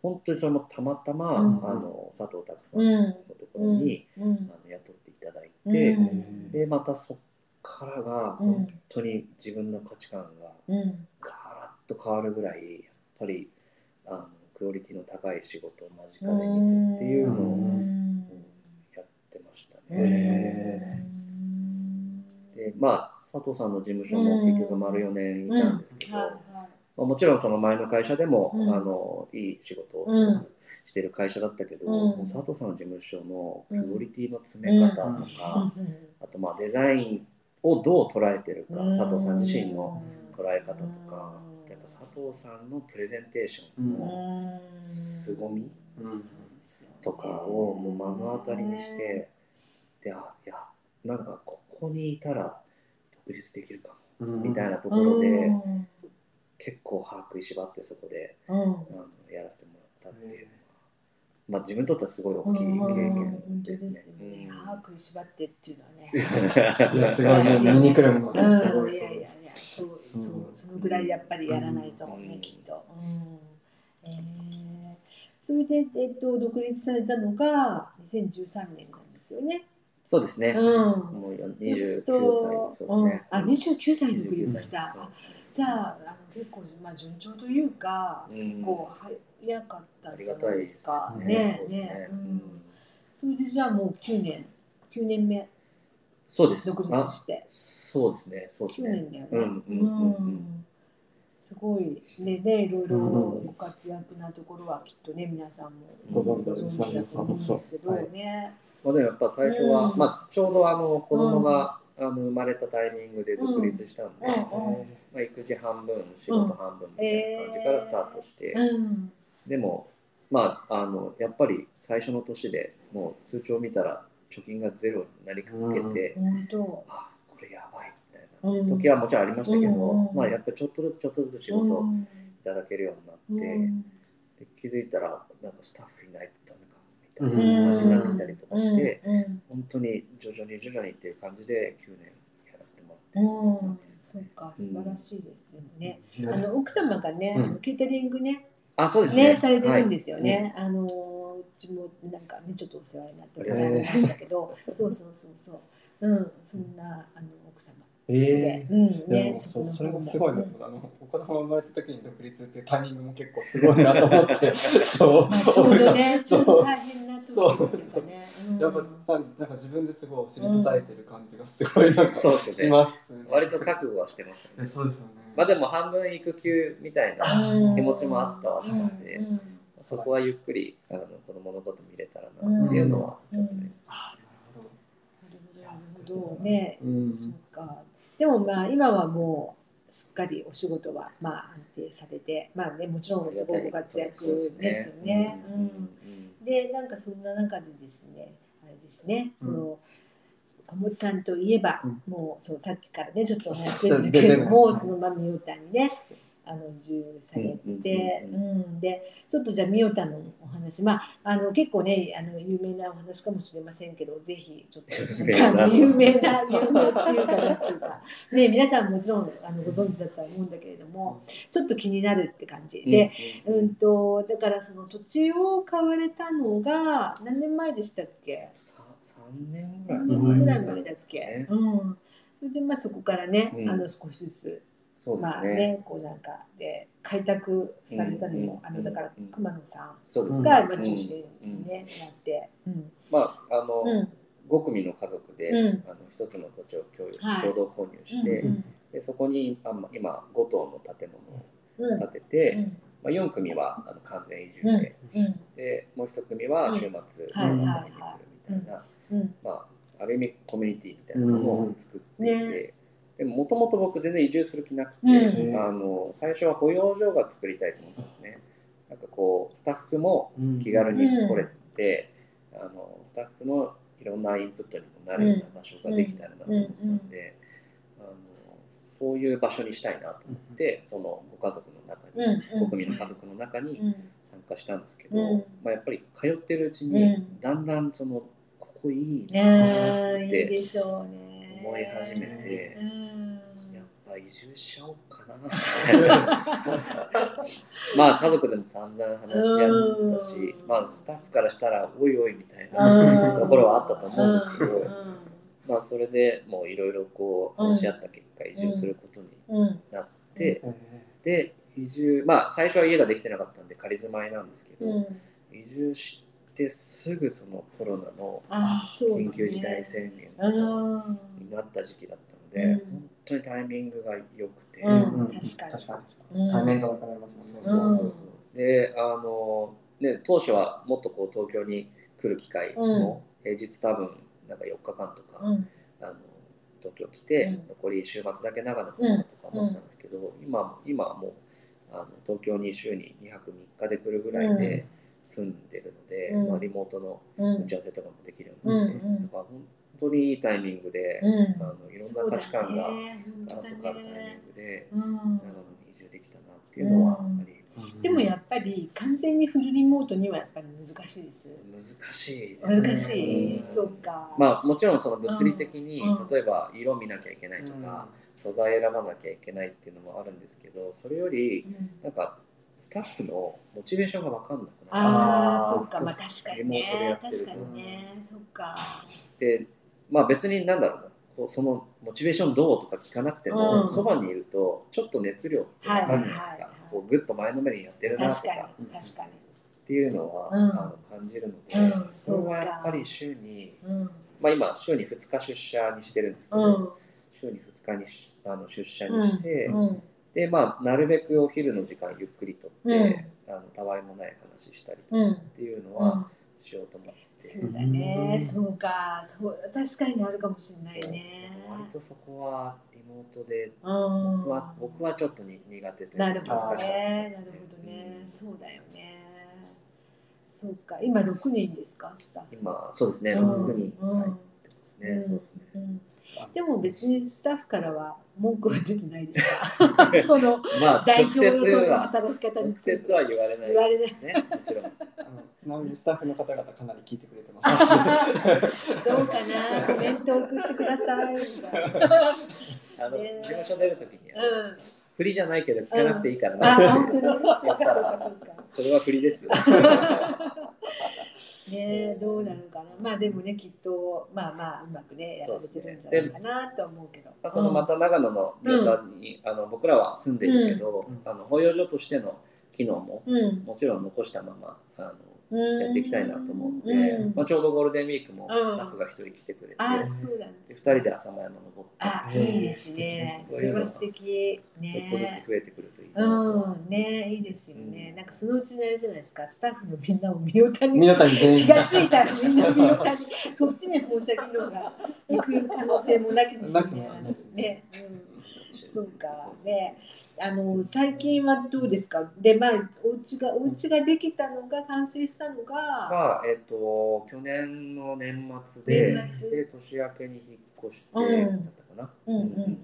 本当にそれもたまたま、うん。あの佐藤拓さんうんのところに、うん。あの雇っていただいて、うん。でまたそっからがうん。本当に自分の価値観がうん。ガラッと変わるぐらいやっぱりあのクオリティの高い仕事を間近で見てっていうのをうん。やってましたうんね。でまあ佐藤さんの事務所も結局丸4年いたんですけど、まあ、もちろんその前の会社でも、うん。あのいい仕事をうんしてる会社だったけど、佐藤さんの事務所のクオリティの詰め方とか、あとまあデザインをどう捉えてるか、佐藤さん自身の捉え方とか、佐藤さんのプレゼンテーション。の凄み？うん。とかをもう目の当たりにして、であいやなんかここにいたら独立できるかも。うん。みたいなところで、結構把握いしばってそこでうん。あのやらせてもらったっていうのは、まあ、自分にとってはすごい大きい経本験当ですね。ですね。うん。歯食いしばってっていうのはね。いやすごいね見に来るものがすごうん、いいやいやそう、そう、そのぐらいやっぱりやらないとね、うんきっと。うん。えー、それで、えっと、独立されたのが2013年なんですよね。そうですね。うん。もうそう29する歳とですよね。うん、あ、29歳で独29立した。じゃあ、あの結構、まあ、順調というか、うんこう、早かったじゃないがたいですですか。ね。ねね。ううんん。それで、じゃあ、もう9年、9年目、そうです。独立あして。そうですね。そうです9ね年。だよね。うんうんうんうんすごいねねいろいろうんご活躍なところはきっとね皆さんもごご存知だと思うんですけどはいね。まあ、でもやっぱ最初は、うんまあ、ちょうどあの子供が、あの生まれたタイミングで独立したんで、うんまあ、育児半分仕事半分みたいな感じからスタートして、うんでも、まあ、あのやっぱり最初の年でもう通帳見たら貯金がゼロになりかけて、本当。あ時はもちろんありましたけど、うんまあ、やっぱりちょっとずつちょっとずつ仕事をいただけるようになって、うんで気づいたらなんかスタッフいないとダメかもみたいな感じになってきたりとかして、うんうん。本当に徐々に徐々にっていう感じで9年やらせてもうんらってるそうか素晴らしいですね。うん。あの奥様がね、ケータリングねあそうですね。ねされてるんですよね。あのうちもなんかねちょっとお世話になってもらいましたけど、そうそうそうそう。うんそんなあの奥様えで、うんでねもそそれもすい。ごいな。と思うあの子供が生まれた時に独立っていうタイミングも結構すごいなと思って。そう。まあちょうどね ちょうど大変な時ってね。う。ん。やっぱさなんか自分ですごいお尻叩いてる感じがすごいなんかそうですねしますね。割と覚悟はしてましたね。えそうですよね。まあでも半分育休みたいなうん気持ちもあったはあったんで、うんうんそこはゆっくりあの子供のこと見れたらなっていうのはちょっとね、あなるなるほど。なるほど。ね。うん。そうか。でもまあ今はもうすっかりお仕事はまあ安定されて、まあねもちろんすごいご活躍ですよね。でなんかそんな中でですね、あれですね、その。小持さんといえば、うんもうそうさっきからねちょっとお話出てるけれども、そのままみおたんにねあの移住されて、ううんんでちょっとじゃあみおたんのお話まああの結構ねあの有名なお話かもしれませんけどぜひちょっと 有名な。有名っていうかなんていうかね皆さんもちろんあのご存知だとは思うんだけれどもちょっと気になるって感じ。で、うん。うんとだからその土地を買われたのが何年前でしたっけ？さ3年ぐらい何年ぐらい前前だっけ？ね、うん、それでまあそこからね、うん。あの少しずつそうですまあねね。こうなんかで開拓されたのも、うんあのだからうん熊野さそうですね。ん。が、中心に、ねなって、うん。まああの、うん。5組の家族で、うん。あの一つの土地を共有はい。共同購入して、うんでそこにあま今5棟の建物をうん。建てて、うん。まあ、4組はあの完全移住うん。で,、うん。でもう1組は週末遊びに来るはいみはい。たい。な、うん。まあ、ある意味コミュニティみたいなのを作っていて、うんねでももともと僕全然移住する気なくて、うん。あの最初は保養所が作りたいと思ったんですね。なんかこうスタッフもうん。気軽に来れて、あのスタッフのいろんなインプットにもなるような場所ができたらなと思ってたんで、あのそういう場所にしたいなと思って、そのご家族の中に、うん5組の家族の中にうん。参加したんですけど、うん。まあ、やっぱり通ってるうちに、うん。だんだんそのここいいなねえいいってでしょうね思い始めてうん。やっぱぱ移住しようかな。みたいなまあ家族でも散々話し合ったしうん。まあスタッフからしたらおいおいみたいなところはあったと思うんですけど、うん。まあそれでもういろいろこう話し合った結果移住することにうん。なって、えで移住まあ最初は家ができてなかったんで仮住まいなんですけど、うん。移住してすぐそのコロナの緊急事態宣言うん。になった時期だったので、うん。本当にタイミングが良くて、うん。うん確かに。確かに。対面じゃなくなりますもんね、そうそうそう。であのね当初はもっとこう東京に来る機会も、平日多分なんか4日間とか、うん。あの東京来て、うん。残り週末だけ長野とか思ってたんですけど、今今はもうあの東京に週に2泊3日で来るぐらいで住んでるので、うん。まあ、リモートのうん。打ち合わせとかもできるようになって、うんうん。だから本当にいいタイミングで、うん。あのいろんな価値観がガラッと変わるタイミングでうん。長野に移住できたなっていうのはあり、でもやっぱり完全にフルリモートにはやっぱり難しいです。難しいですね。難しい、うん。そうか。まあもちろんその物理的に、うん。例えば色見なきゃいけないとか、素材選ばなきゃいけないっていうのもあるんですけどそれよりうん。なんかスタッフのモチベーションが分かんなくなるああ、そうか、まあ確かにね。確かにね、そうか。でまあ別になんだろうなこうそのモチベーションどうとか聞かなくても、うんそばにいるとちょっと熱量って分かるじゃないですか、はいはいはいこうぐっと前のめりにやってるなと確かかに、確かっていうのは、うんあの感じるので、うんそれはやっぱり週に、に。うん。まあ、今週に2日出社にしてるんですけど、うん。週に2日にしあの出社にして、うん。でまあなるべくお昼の時間ゆっくりとって、うんあのたわいもない話したりとうん。かっていうのはうん。しようと思って、そうだね、うんそうか、そう、確かにあるかもしれないね。割とそこはリモートでうん。僕は,、僕はちょっとに苦手というなるほどね。なるほどね。そうだよね。そうか、今六人ですか、スタッフ。今そうですね。うん。6人うん入ってますね、うん。そうですね。うん。でも別にスタッフからは文句は出てないですか？そのまあ代直表の働き方に直接は言われない言われない。ねもちろんちなみにスタッフの方々かなり聞いてくれてます。どうかな？コメント送ってくださいみたいな。あの、ね事務所出るときに、うん。振りじゃないけど聞かなくていいからあ、なって本当に？そうか言ったそれは振りですよ ねどうなのかな？まあでもね、きっと、まあまあ、うまくね、やられてるんじゃないかなとは思うけど。まあ、そのまた長野の旅館に、あの僕らは住んでるけど、うんあの保養所としての機能もうん。もちろん残したままあのうん。やっていきたいなと思うので、うんまあ、ちょうどゴールデンウィークもうんスタッフが一人来てくれて、あ、そうなんでです2人で浅間山登ってあ、いいですね。それは素敵。ちょっとずねつ。増えてくるといいうん、ね、いいですよね。うんなんかそのうちにあれじゃないですか、スタッフのみんなを見ようたに皆さん全員気がついたらみんな見ようたに、そっちに本社機能が行く可能性もなきにしもなくもないね。ね、うん、そうか、ね。あの最近はどうですか？で、まあお家がお家ができたのが完成したのが、が、えっと去年の年末で年末。で年明けに引っ越して、うん。だったかな、うんうんうん。う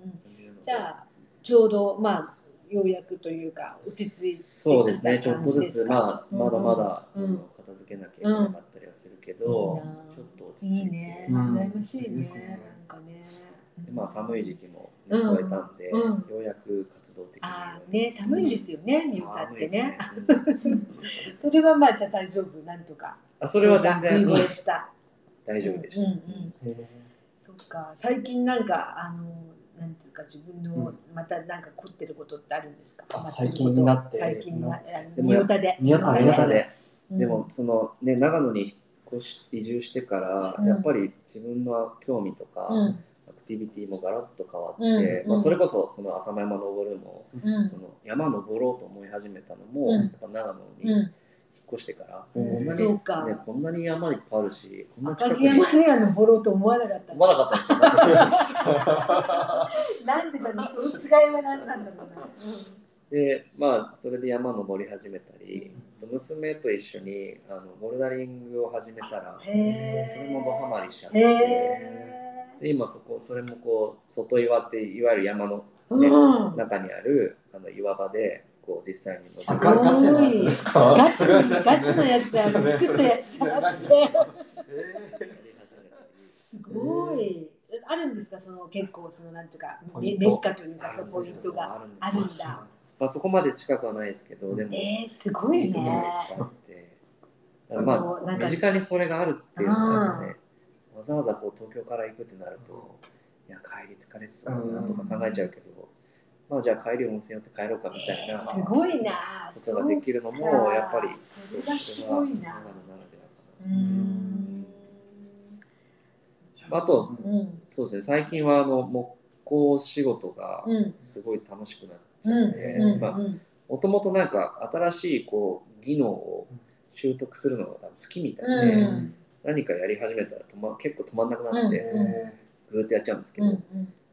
じゃあちょうどまあようやくというか落ち着いてきたそうですね、ちょっとずつ、まあ、まだまだ、うん。片付けなきゃいけなかったりはするけど、いいなちょっと落ち着いて、いいね、うん。羨ましいね。いいですねなんかね。でまあ、寒い時期もうん。超えたんで、うん。ようやく活動的に。あーね寒いんですよね、ニュータってね。ね。うん それはまあじゃあ大丈夫なんとか。あそれは全然。大丈夫でした。うんうん。そっか最近なんかあのなんていうか自分のまたなんか凝ってることってあるんですか？あハマってること？最近になって最近なあでものニュータで。ニュータあニュータで、うんでも、その、ね、長野に越し、移住してから、うんやっぱり自分の興味とか、ティビティもガラッと変わって、うんまあ、それこそその浅間山登るも、うんその山登ろうと思い始めたのも、うんやっぱ長野に引っうん。越してから、うんこんなにね、こんなに山いっぱいあるし、こんな近赤くに城山には登ろうと思わなかった。思わなかったんですよ。なんでだろう、その違いは何なんだろうな。で、まあ、それで山登り始めたり、娘と一緒にあのボルダリングを始めたら、そ。れもドハマりしちゃっへて、え。で今そこ、それもこう、外岩っていわゆる山のうん。中にあるあの岩場で、こう実際にす登ごいガガチなやつですか？ガチガチなやつだよ。作ったやつじゃなくて。すごい。あるんですか？その結構そのなんていうかメメッカというかそうポイントがあるんだ。まあ、そこまで近くはないですけど、でも、えー、すごいね。まあ、身近にそれがあるっていうのはね、わざわざこう東京から行くってなると、いや、帰り疲れてたなとか考えちゃうけど、まあ、じゃあ帰り温泉寄って帰ろうかみたいなこすごいな。とができるのも、やっぱり、それがすごいなそれは長野ならではかうな。ん。あと、うん。そうですね、最近はあの木工仕事がうん。すごい楽しくなって、もともとなんか新しいこう技能を習得するのが好きみたいで、うん何かやり始めたら止、ま、結構止まんなくなって、うんぐーってやっちゃうんですけど。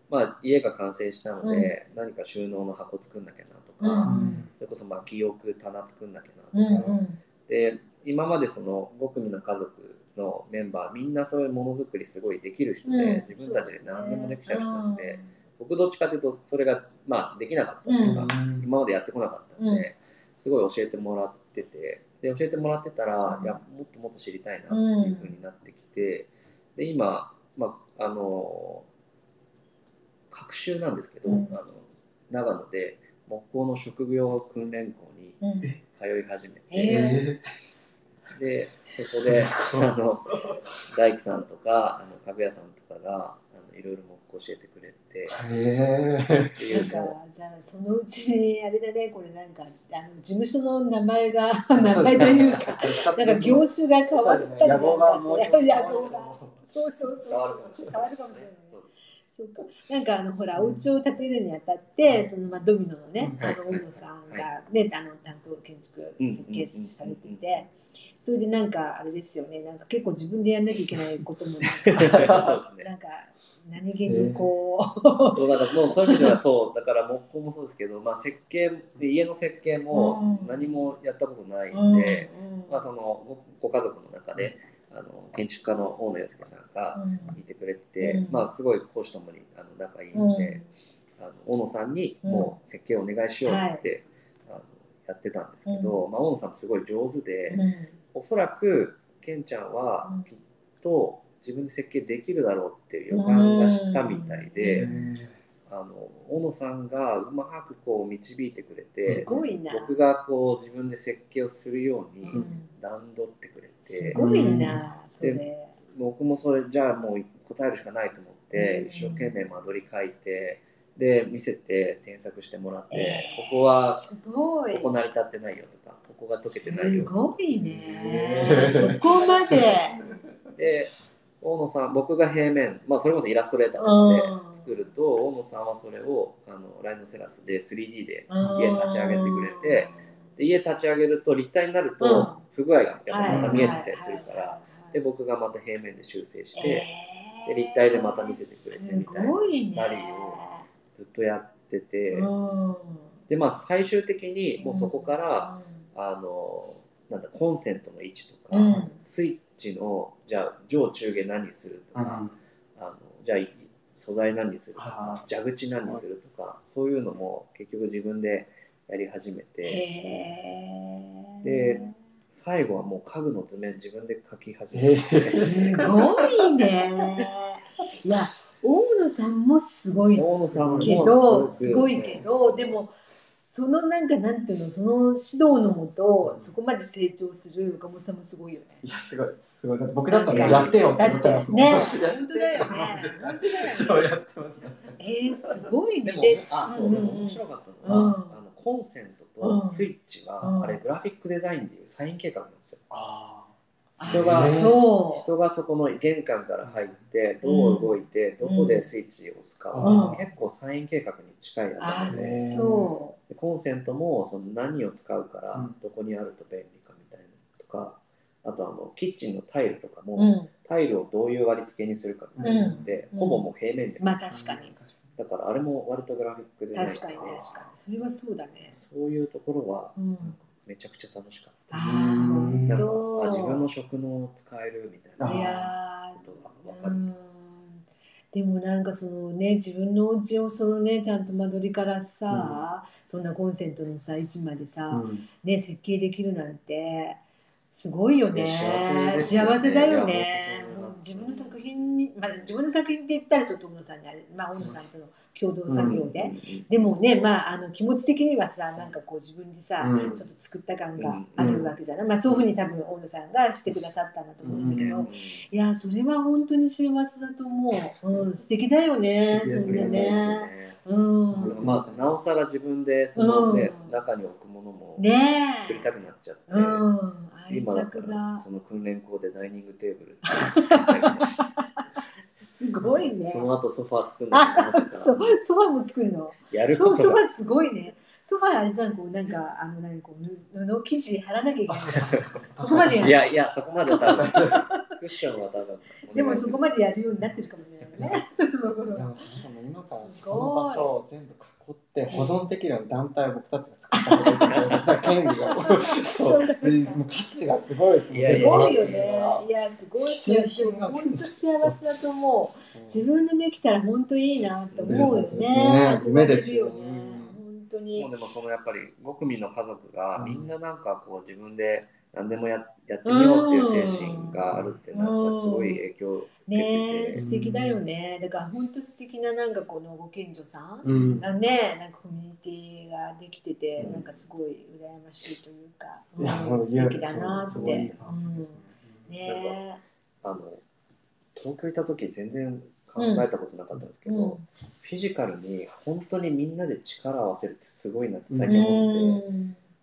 まあ、家が完成したので、何か収納の箱作んなきゃなとか、うんそれこそまあ記憶棚作んなきゃうん。なとか、うん。で今までその5組の家族のメンバーみんなそういうものづくりすごいできる人で、うん。自分たちで何でもできちゃう人たちで、僕どっちかというとそれがまあできなかったっていうか、今までやってこなかったんで、すごい教えてもらっててで教えてもらってたら、うんいやもっともっと知りたいなっていう風になってきて、で今、まあ、あの学習なんですけど、うん。あの長野で木工の職業訓練校にうん。通い始めて、えでそこであの大工さんとかあの家具屋さんとかがあのいろいろ木工教えてくれて。へっていなんかじゃあそのうちにあれだねこれなんかあの事務所の名前が名前というかなんか業種が変わったりなんか野望がもうして野望がそうそうそう。変わるかもしれない。変わるかもしれないねそうか。なんかあのほらお家を建てるにあたってそのまあドミノのねはい。あの大野さんがねあの担当建築設計されていてそれでなんかあれですよね。なんか結構自分でやんなきゃいけないこともなんか そうですね。なんか何気にこう。そうだからもうそういう意味ではそうだから木工もそうですけど、まあ、設計で家の設計もうん。何もやったことないうんんで、うん。まあ、そのごご家族の中であの建築家の大野洋介さんがいてくれてて、うん。まあ、すごい講師ともにあの仲いいんで、あの大野さんにもう設計をお願いしようって、やってたんですけど、うまあ、大野さんすごい上手で、うんおそらくケンちゃんはうんきっと自分で設計できるだろうっていう予感がしたみたいで。うんあの小野さんがうまくこう導いてくれすてごいな。僕がこう自分で設計をするようにうん段取ってくれすて、ごいな、それ。僕もそれじゃあもう答えるしかないと思って、うん一生懸命間取り書いてで見せて添削してもらって、えー。ここはすごい。こ。こ成り立ってないよとかここが解けてないすよごいへね。ーそこまで。で大野さん僕が平面、まあ、それこそイラストレーターなのでうん。作ると大野さんはそれをあのライノセラスで 3D でうん。家立ち上げてくれて、で家立ち上げると立体になるうん。と不具合がやっぱはい。また見えてきたりするから、はいはい。はい。で僕がまた平面で修正して、えー。で立体でまた見せてくれてみたいなすごいね。ラリーをずっとやってて、うんでまあ最終的にもうそこから、う。んあのなんだコンセントの位置とか、うん。スイッチのじゃあ上中下何するとか、あのじゃあい素材何にするとかあ蛇口何にするとかそういうのも結局自分でやり始めて。で最後はもう家具の図面自分で描き始めて、すごいね。いや、大野さんもすごい大野さんもけど、すすごいけど、でも、そのなんかなんていうの、その指導のもと、そこまで成長する岡本さんもすごいよね。いや、すごい、すごい。だって僕だったらやってよってだっ思っちゃいますもん。てね、や本当だよね。本当だよね。そうやってます。えー、すごいね。でもであそう、でも面白かったのは、うんあのコンセントとスイッチは、うんあれグラフィックデザインでいうサイン計画なんですよああ人がそ人がそこの玄関から入ってどう動いて、どこでスイッチを押すかは、うん結構サイン計画に近いなんですねねそでコンセントもその何を使うから、うんどこにあると便利かみたいなのとかあとあのキッチンのタイルとかも、う。うん。タイルをどういう割り付けにするかみたいなのって、うんほぼもう平面で、まあ確かに。だからあれも割とグラフィックデザイン確かに確かに。それはそうだね。そういうところはうん。めちゃくちゃ楽しかっあた、ーなんかあ自分の職能を使えるみたいあないやーことが分かる、うん。でもなんかそのね自分のお家をそのねちゃんと間取りからさ、そんなコンセントのさ位置までさ、うん。ね設計できるなんてすごいよね。ね。幸せだよいね自分の作品に、まあ、自分の作品って言ったらちょっと小野さんにあれ、まあ、小野さんとの共同作業で、でもね、まあ、あの気持ち的にはさなんかこう自分でさ、うんちょっと作った感があるわけじゃない、まあ、そういうふうに多分大野さんがしてくださったんだと思うんだけど、いやそれは本当に幸せだと思う、うん、素敵だよね素敵ですねそれね。うん。まあ、なおさら自分でその、ねうん。中に置くものもね作りたくなっちゃって、うん、愛今だからその訓練校でダイニングテーブル すごいねそ。の後ソファー作るのソファーも作るの？やるソファーすごいね。ソファーあれじゃん、こうなんか、あの、なんかこう、布布生地貼らなきゃいけない。そこまでやる。いやいやそこまでは多分 クッションは多分でもそこまでやるようになってるかもしれないよね。でもそもそも今からその場所を全部囲って保存できるような団体を僕たちが作った権利が そうでもう価値がすごいですいやいやすごいよいね。いや、すごい新品が本当幸せだと思う。自分でできたら本当いいなって思うよね。ね夢ですよね。本当もにう。でもそのやっぱり5組の家族がみんななんかこう自分で何でもややってみようっていう精神があるっていうのはやっぱりすごい影響を受けてねて、素敵だよね。だから本当素敵ななんかこのご近所さん。うん。がね、なんかコミュニティができてて、うん。なんかすごい羨ましいというか、うん素敵だなって。ねあの東京いた時全然考えたことなかったんですけど、うん。フィジカルに本当にみんなで力を合わせるってすごいなってう最近思って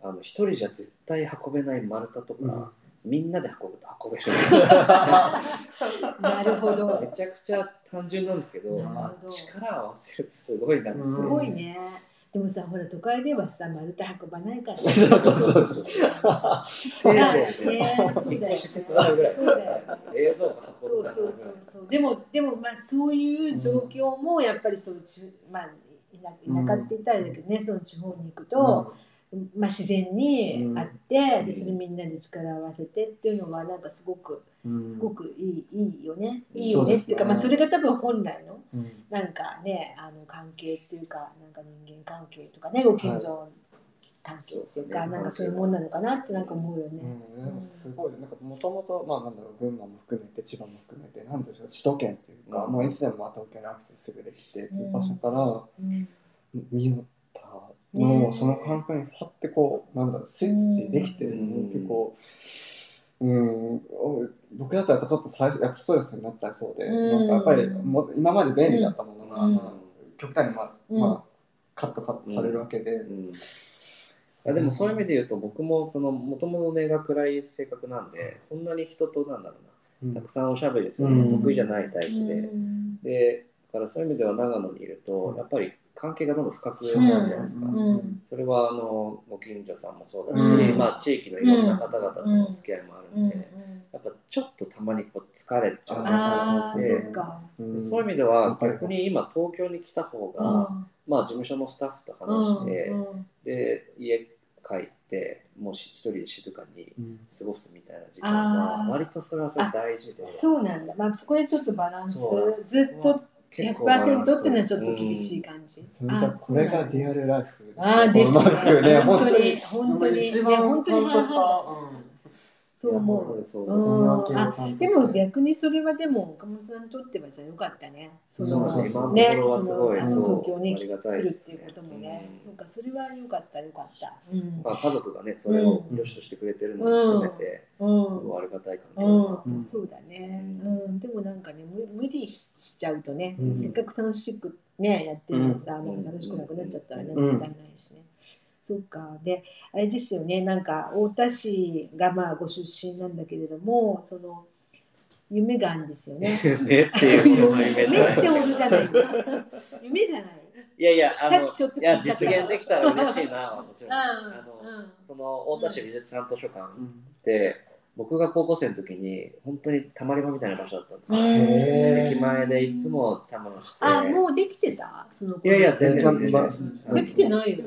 あの一人じゃ絶対運べない丸太とか、うんみんなで運ぶと運べる なるほどめ。ちゃくちゃ単純なんですけどなるほどあ力を合わせるってすごいなって、うんすごいね。でもさ、ほら都会ではさ、丸太運ばないから。そうそうそうそうそうだよね。引っ越し手伝うぐらいそうだよね。そうそうそうそうでもでもまあそういう状況もやっぱりそうちまあ田田舎って言ったらだけどね、その地方に行くと、まあ、自然にあって、うん。でそれみんなで力を合わせてっていうのはなんかすごくうん。すごくいいいいよね。いいよねっていうかまあ、それが多分本来のうん。なんかねあの関係っていうかなんか人間関係とかねご近所関係っていうか、はい。なんかそういうもんなのかなってなんか思うよね。すごいなんかもともとまあなんだろう群馬も含めて千葉も含めてなんでしょう首都圏っていうか、うん。もういつでもまあ東京にアクセスすぐできてっていううん場所からうん。見よったねのをその感覚にパッてこうなんだろうスイッチできてるのうんも結構。うん、僕だったらやっぱちょっと最初やっぱストレスになっちゃいそうで、うん。なんかやっぱりも今まで便利だったものが、うん。まあ極端にまあ、うん。まあ、カットカットされるわけで、うん。あでもそういう意味で言うと僕もそのもともと根が暗い性格なんでそんなに人となんだろううん。なたくさんおしゃべりするの得意じゃないタイプで、うん。でだからそういう意味では長野にいるとやっぱり関係がどんどん深くなるじゃないですか、うん。うんそれはあのご近所さんもそうだし、うん。まあ、地域のいろんな方々との付き合いもあるうん。ん。で、やっぱちょっとたまにこう疲れちゃうああでそっか。うん。そういう意味ではうん逆に今東京に来た方が、うん。まあ、事務所のスタッフと話して、うん。で家帰ってもうし一人で静かにうん。過ごすみたいな時間は割とそれはそれ大事で。そうなんだ。まあそこでちょっとバランスずっと100%スっていうのはちょっと厳しい感じ。それじゃあこれがリアルライフあーですうまくね。本当に本当に本当に一いや本当に番ちゃんとした半々ですそう思う。そうですそうう。んです。あでも逆にそれはでも岡本さんにとってはさ良かったね。そのねそのあのそう東京に来るっていうこともね。うんそうかそれは良かった良かった。うん。まあ、家族がねそれを良しとしてくれてるのも含めて、すうん。ありがたい環境そうだね、ううん、でもなんかね無無理ししちゃうとね、うん。せっかく楽しくねやってるのさ、うん。なんか楽しくなくなっちゃったらね、うん。もったいないしね。そうか。であれですよね。なんか太田市がまあご出身なんだけれどもその夢があるんですよね。ねっていうほどの夢じゃ夢ない。ってほどじゃない。夢じゃない。いやいやあのさっきちょっといや実現できたら嬉しいなもちろん、うんあのうんその太田市美術館図書館うんって僕が高校生の時に本当にたまり場みたいな場所だったんですよ、駅前でいつもたまして。あもうできてた？そのいやいや全然。全然全然できてないよ。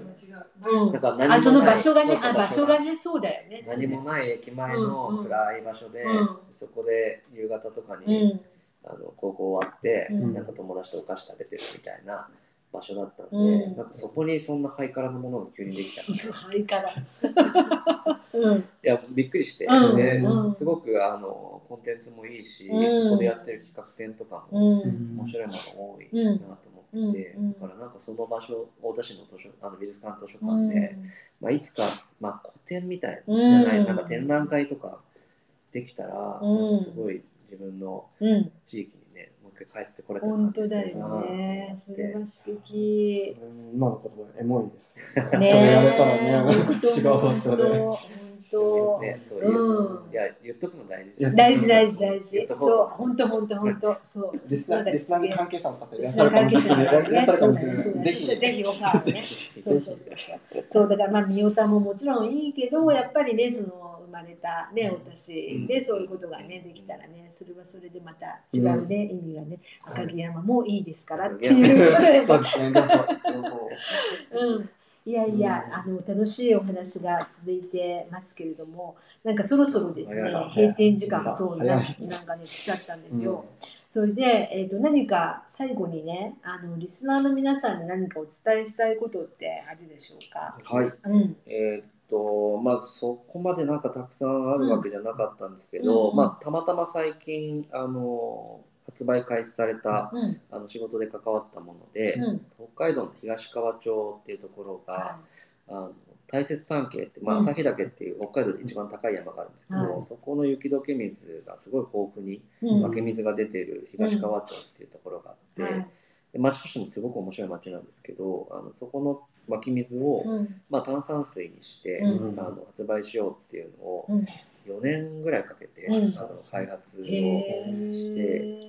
うん。だから何もない。あその場所がねあ場所がねそうだよね。何もない駅前の暗い場所で、うん。そこで夕方とかうに、ん。あの高校終わって、うん。なんか友達とお菓子食べてるみたいな場所だったんで、うん。なんかそこにそんなハイカラなものが急にできたいはいから。うん。やびっくりして、うんでうん。すごくあのコンテンツもいいし、うん。そこでやってる企画展とかうもん。面白いもの多いなと思ってて、うんだからなんかその場所太田市の図書あの美術館図書う館で、ん。まあ、いつか、まあ、個展みたいうんじゃない、なんか展覧会とかできたら、うん。すごい自分のうん。地域にねもう一回帰ってこれた感本じす当だよるなって。ね。それは素敵。今の言葉エモいですよね。ねそれやれたらね、違う場所で。ね、そういう、うん。いや言っとくの大事です大事大事大言事そう本当本当本当そう実際、リスナ関係者の方いらっしゃそうるかもしれない。いらっしゃるかもしれない。そうだねぜひ、ぜひオファーをね。そうそうそうそう。そうだからまあ三代田ももちろんいいけどやっぱりねその生まれたね私でそういうことがねできたらねそれはそれでまた違うね、意味がね赤城山もいいですからっていう。そうですね。両方両方うんいやいや、あの楽しいお話が続いてますけれども、なんかそろそろですね閉店時間そう早い。ななんかね来ちゃったんですよ。それで、えー、と何か最後にねあのリスナーの皆さんに何かお伝えしたいことってあるでしょうか？はい。うん。えーっとまあそこまでなんかたくさんあるわけじゃなかったんですけど、うん。まあたまたま最近あの発売開始されたうん。あの仕事で関わったもので、うん。北海道の東川町っていうところが、はあの大雪山系って、まあ、うん。旭岳っていう北海道で一番高い山があるんですけど、はい。そこの雪解け水がすごい豊富に湧き水が出ている東川町っていうところがあって、はい。で町としてもすごく面白い町なんですけどあのそこの湧き水を、うん。まあ、炭酸水にして、うん。あの発売しようっていうのをうん4年ぐらいかけて、うんあの開発をへして。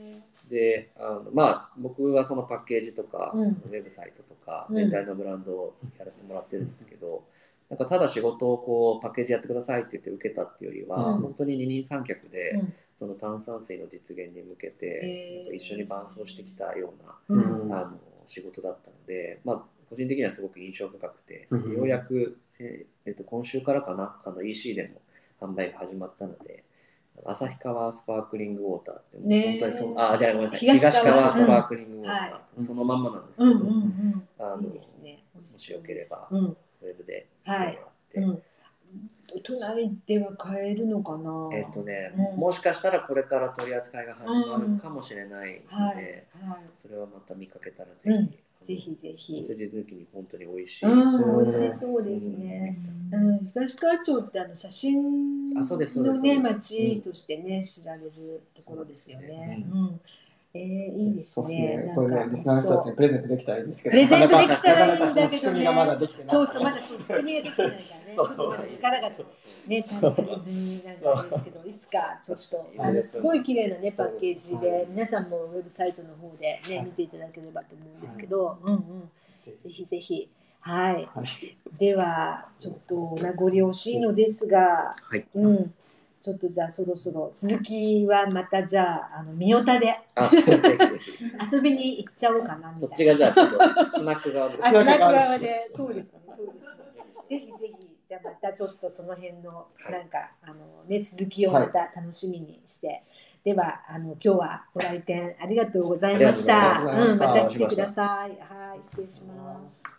ーであのまあ僕はそのパッケージとか、うん。ウェブサイトとかうん全体のブランドをやらせてもらってるんですけど、なんかただ仕事をこうパッケージやってくださいって言って受けたっていうよりは、うん本当に二人三脚で、うん。その炭酸水の実現に向けて、へー。一緒に伴走してきたような、うん。あの仕事だったので、まあ、個人的にはすごく印象深くて、うんようやくせ、えっと、今週からかなあの EC でも販売が始まったので旭川スパークリングウォーターって本当にそのあじゃあごめんなさい。東東川川スパークリングウォーター、うん。はそのまんまなんですけど、うんうんうんあのいいですね。もしよければうん。ウェブではい見てもらって、うん。隣では買えるのかな？えっ、とね、うん。もしかしたらこれから取り扱いが始まるかもしれないのはい。で、はい。それはまた見かけたらぜひ、ぜひぜひ。筋抜きに本当に美味しい、うん、美味しそうですね。ううんん、東川町ってあの写真あそうですそうですのね町としてね知られるところですよね。うん。えー、いいですそうですね。ね。これね、リスナーの人たちにプレゼントできたらいいんですけど、プレゼントできたらいいんだけどね仕組みがまだできてない。そうそうまだ仕組みができてないからね。ちょっと力がね足りずになんかですけど、いつかちょっとあのすごい綺麗なねパッケージで皆さんもウェブサイトの方でね見ていただければと思うんですけど、うんうん。ぜひぜひ。はい。はいでは、ちょっと名残惜しいのですが、はいうん。ちょっとじゃあそろそろ続きはまたじゃあ、あの、三代田で 遊びに行っちゃおうかなみこったいな。ちがじゃあちょっとスナック側でスナック側側で、そうですね、そうですね。ぜひぜひ、じゃあまたちょっとその辺の、はいなんか、あの、ね、続きをまた楽しみにして。では、あの、今日はご来店ありがとうございました。ううん、また来てください。はい、失礼します。